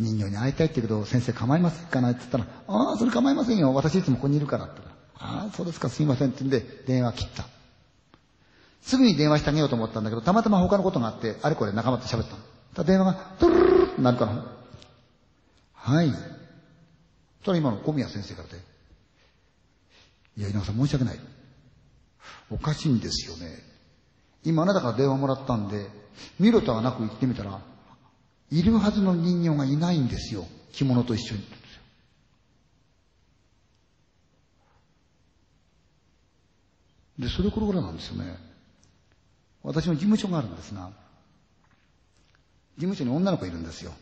人形に会いたいって言うけど、先生構いませんかなって言ったら、ああ、それ構いませんよ。私いつもここにいるからって。ああ、そうですか、すいませんって言うんで、電話切った。すぐに電話してあげようと思ったんだけど、たまたま他のことがあって、あれこれ仲間と喋ったの。た電話が、トゥルルルってなるから。はい。そしたら今の小宮先生からで、いや、稲葉さん申し訳ない。おかしいんですよね。今あなたから電話もらったんで、見ろとはなく言ってみたら、いるはずの人形がいないんですよ。着物と一緒に。で、それこれぐらなんですよね。私の事務所があるんですが、事務所に女の子いるんですよ。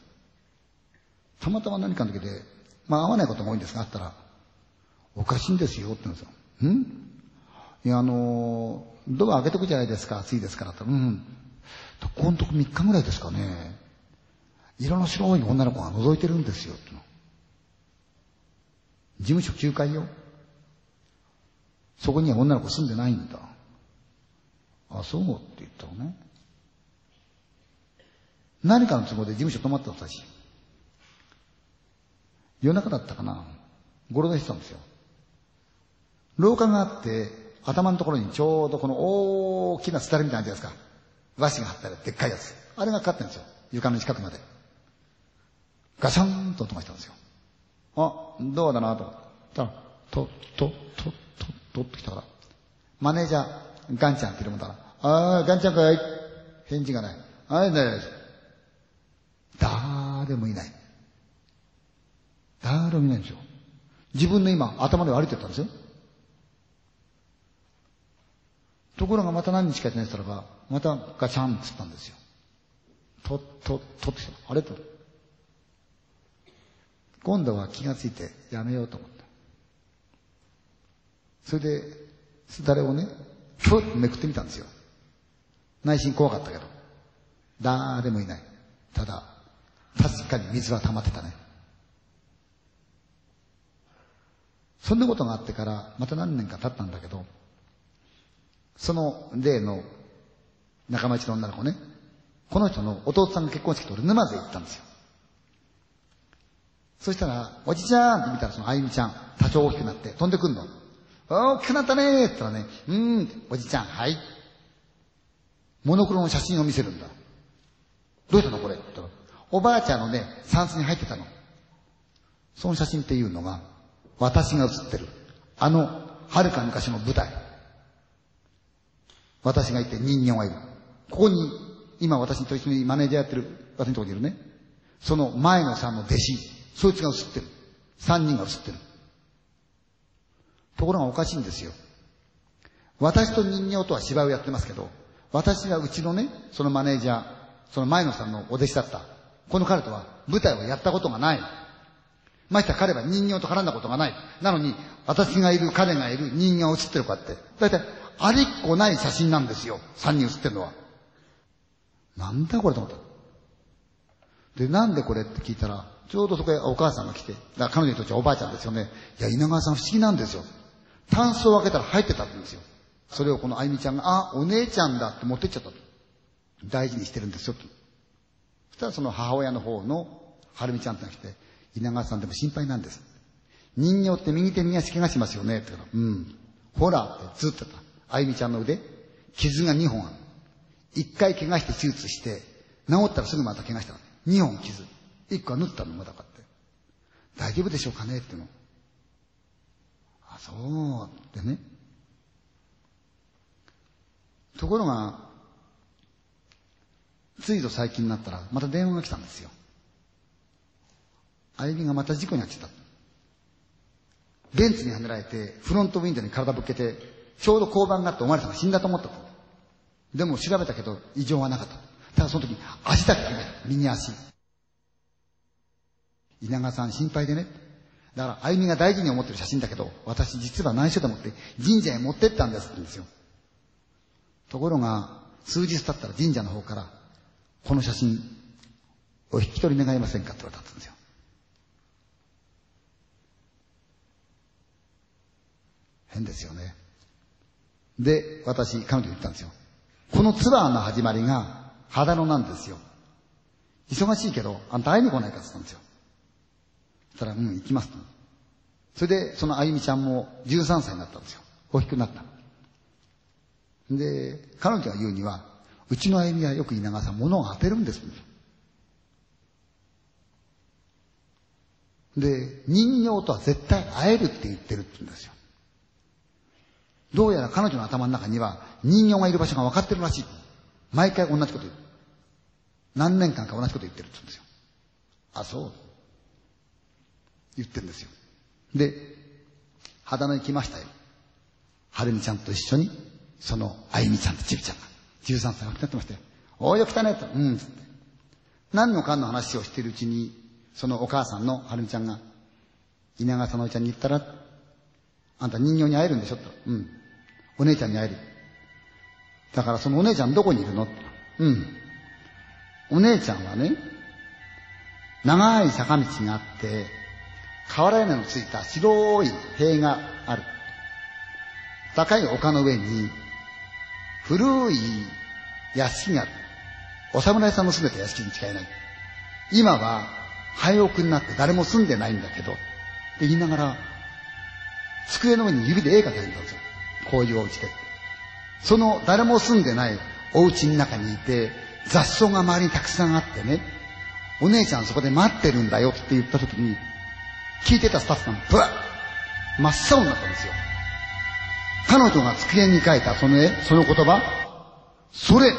たまたま何かの時で、まあ会わないことも多いんですが、あったら、おかしいんですよって言うんですよ。んいや、あの、ドア開けとくじゃないですか、暑いですからって。うん。ここのとこ3日ぐらいですかね。色の白い女の子が覗いてるんですよ。っての事務所9階よ。そこには女の子住んでないんだ。あ、そう？って言ったのね。何かの都合で事務所泊まってた私。夜中だったかな。ゴロ出してたんですよ。廊下があって、頭のところにちょうどこの大きなスタルみたいなやつですか。和紙が貼ってあるでっかいやつ。あれがかかってるんですよ。床の近くまで。ガシャンと音がしたんですよ。あ、どうだなと思ったら、と、と、と、と、とってきたから。マネージャー、ガンちゃんって言うもんだから、あー、ガンちゃんかい返事がない。はい、ねだーで誰もいない。誰もいないんですよ。自分の今、頭で歩いてたんですよ。ところがまた何日かやってないったらば、またガチャンって言ったんですよ。と、と、とってきた。あれと。今度は気がついてやめようと思った。それで、すだれをね、ふっとめくってみたんですよ。内心怖かったけど。誰もいない。ただ、確かに水は溜まってたね。そんなことがあってから、また何年か経ったんだけど、その例の仲間内の女の子ね、この人の弟さんが結婚式と俺沼津へ行ったんですよ。そしたら、おじちゃんって見たらそのあゆみちゃん、多少大きくなって飛んでくんの。大きくなったねーって言ったらね、うーん、おじちゃん、はい。モノクロの写真を見せるんだ。どうしたのこれ？って言ったら、おばあちゃんのね、サンスに入ってたの。その写真っていうのが、私が写ってる。あの、遥か昔の舞台。私がいて人形がいる。ここに、今私と一緒にマネージャーやってる、私のとこにいるね。その前野さんの弟子、そいつが写ってる。三人が写ってる。ところがおかしいんですよ。私と人形とは芝居をやってますけど、私がうちのね、そのマネージャー、その前野さんのお弟子だった。この彼とは舞台をやったことがない。ましてや彼は人形と絡んだことがない。なのに、私がいる、彼がいる、人形が写ってるかって。だいたい、ありっこない写真なんですよ。三人写ってるのは。なんだこれと思った。で、なんでこれって聞いたら、ちょうどそこへお母さんが来て、だ彼女にとってはおばあちゃんですよね。いや、稲川さん不思議なんですよ。タンスを開けたら入ってたんですよ。それをこのあゆみちゃんが、あ、お姉ちゃんだって持ってっちゃった。大事にしてるんですよと。したらその母親の方のはるみちゃんってのが来て、稲川さんでも心配なんです。人形って右手右足怪我しますよねって言ったら、うん。ほらってずっと言った。あゆみちゃんの腕、傷が2本ある。1回怪我して手術して、治ったらすぐまた怪我したの。2本傷。1個は縫ったのまだかって。大丈夫でしょうかねっての。あ、そうってね。ところが、ついぞ最近になったら、また電話が来たんですよ。あゆみがまた事故に遭っちゃった。ベンツにはねられて、フロントウィンドウに体ぶっけて、ちょうど交番があってお前らさんが死んだと思ったと。でも調べたけど異常はなかった。ただその時、足だけ怪我した。右足。稲川さん心配でね。だから、あゆみが大事に思ってる写真だけど、私実は内緒でもって神社へ持ってったんですって言うんですよ。ところが、数日経ったら神社の方から、この写真、お引き取り願いませんかって言われたんですよ。変ですよね。で、私、彼女に言ったんですよ。このツアーの始まりが、秦野なんですよ。忙しいけど、あんた会いに来ないかって言ったんですよ。そしたら、うん、行きます。それで、そのあゆみちゃんも13歳になったんですよ。大きくなった。で、彼女が言うには、うちのあゆみはよく稲川さん物を当てるんです。で、人形とは絶対会えるって言ってるって言うんですよ。どうやら彼女の頭の中には人形がいる場所が分かってるらしい。毎回同じこと言う。何年間か同じこと言ってるって言うんですよ。あ、そう。言ってるんですよ。で、肌野に来ましたよ。はるみちゃんと一緒に、そのあゆみちゃんとちびちゃんが、13歳がなってましたよ。おいよ来たねと。うん、つって。何のかんの話をしているうちに、そのお母さんのはるみちゃんが、稲川さのおいちゃんに言ったら、あんた人形に会えるんでしょと。うん。お姉ちゃんに会える。だからそのお姉ちゃんどこにいるのうん。お姉ちゃんはね、長い坂道があって、瓦屋根のついた白い塀がある。高い丘の上に、古い屋敷がある。お侍さんの住んでた屋敷に違いない。今は廃屋になって誰も住んでないんだけど、って言いながら、机の上に指で絵描けてるんですよ。こういうお家で。その誰も住んでないお家の中にいて、雑草が周りにたくさんあってね、お姉ちゃんそこで待ってるんだよって言った時に、聞いてたスタッフさん、ブワッ真っ青になったんですよ。彼女が机に描いたその絵、その言葉、それ、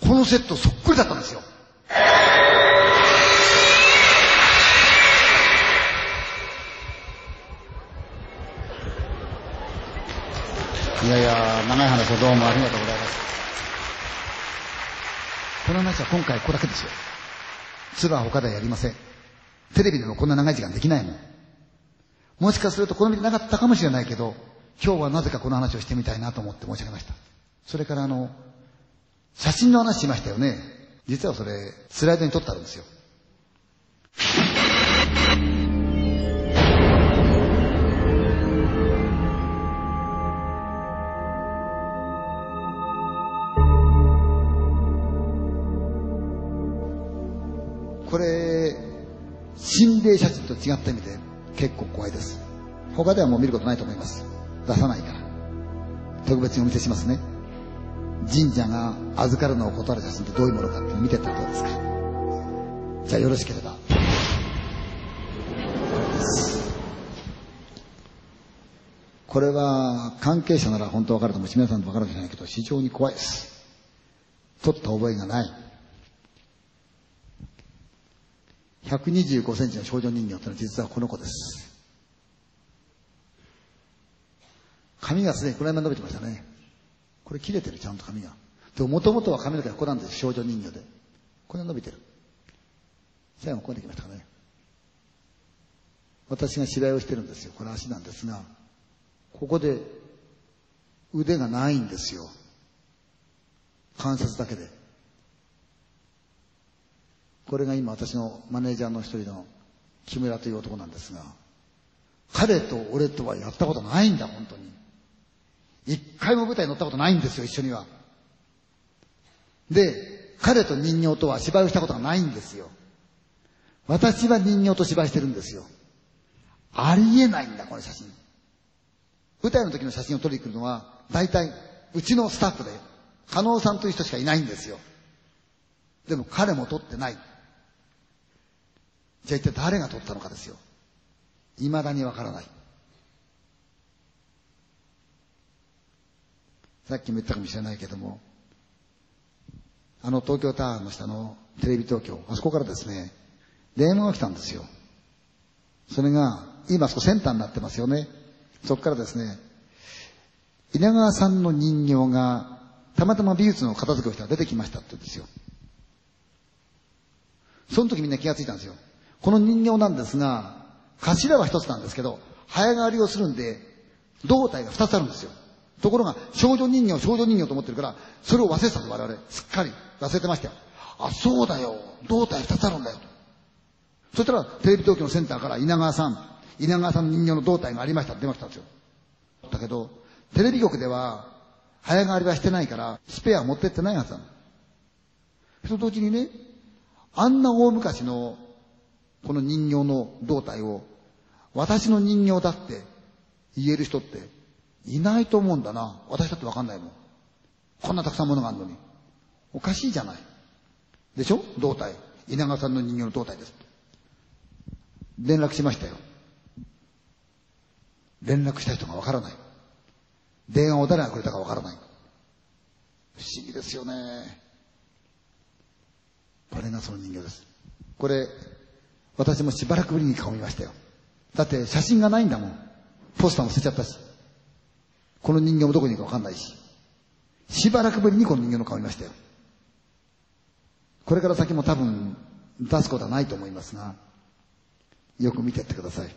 このセットそっくりだったんですよ。いやいや、長い話をどうもありがとうございます。この話は今回ここだけですよ。ツアー他ではやりません。テレビでもこんな長い時間できないもん。もしかするとこの見てなかったかもしれないけど、今日はなぜかこの話をしてみたいなと思って申し上げました。それからあの、写真の話しましたよね。実はそれ、スライドに撮ってあるんですよ。これ、心霊写真と違った意味で結構怖いです。他ではもう見ることないと思います。出さないから。特別にお見せしますね。神社が預かるのを断る写真ってどういうものかって見てったらどうですかじゃあよろしければ。これ。は関係者なら本当わかると思うし、皆さんわかるかもしれないけど、非常に怖いです。撮った覚えがない。125センチの少女人形というのは実はこの子です。髪がすでにこの辺で伸びてましたね。これ切れてる、ちゃんと髪が。でも、もともとは髪の毛がここなんです少女人形で。これが伸びてる。最後ここまで来ましたね。私が芝居をしてるんですよ。これ足なんですが、ここで腕がないんですよ。関節だけで。これが今私のマネージャーの一人の木村という男なんですが、彼と俺とはやったことないんだ、本当に。一回も舞台に乗ったことないんですよ、一緒には。で、彼と人形とは芝居をしたことがないんですよ。私は人形と芝居してるんですよ。ありえないんだ、この写真。舞台の時の写真を撮りに来るのは、大体、うちのスタッフで、加納さんという人しかいないんですよ。でも彼も撮ってない。じゃあ一体誰が撮ったのかですよ。未だにわからない。さっきも言ったかもしれないけども、あの東京タワーの下のテレビ東京、あそこからですね、電話が来たんですよ。それが、今そこセンターになってますよね。そこからですね、稲川さんの人形が、たまたま美術の片付けをしたら出てきましたって言うんですよ。その時みんな気がついたんですよ。この人形なんですが、頭は一つなんですけど、早変わりをするんで、胴体が二つあるんですよ。ところが、少女人形、少女人形と思ってるから、それを忘れてたんです、我々。すっかり忘れてましたよ。あ、そうだよ。胴体二つあるんだよ。そしたら、テレビ東京のセンターから稲川さん、稲川さんの人形の胴体がありましたって出ましたんですよ。だけど、テレビ局では、早変わりはしてないから、スペア持ってってないはずなの。その同時にね、あんな大昔の、この人形の胴体を、私の人形だって言える人っていないと思うんだな。私だってわかんないもん。こんなたくさんものがあるのに。おかしいじゃない。でしょ？胴体。稲川さんの人形の胴体です。連絡しましたよ。連絡した人がわからない。電話を誰がくれたかわからない。不思議ですよね。これがその人形です。これ、私もしばらくぶりに顔見ましたよ。だって写真がないんだもん。ポスターも捨てちゃったし。この人形もどこにいるかわかんないし。しばらくぶりにこの人形の顔見ましたよ。これから先も多分出すことはないと思いますが、よく見てやってください。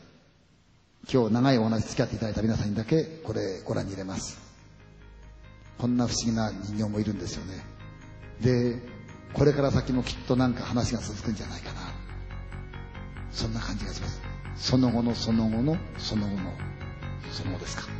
今日長いお話付き合っていただいた皆さんにだけこれご覧に入れます。こんな不思議な人形もいるんですよね。で、これから先もきっとなんか話が続くんじゃないかな。そんな感じがします。その後のその後のその後のその後ですか。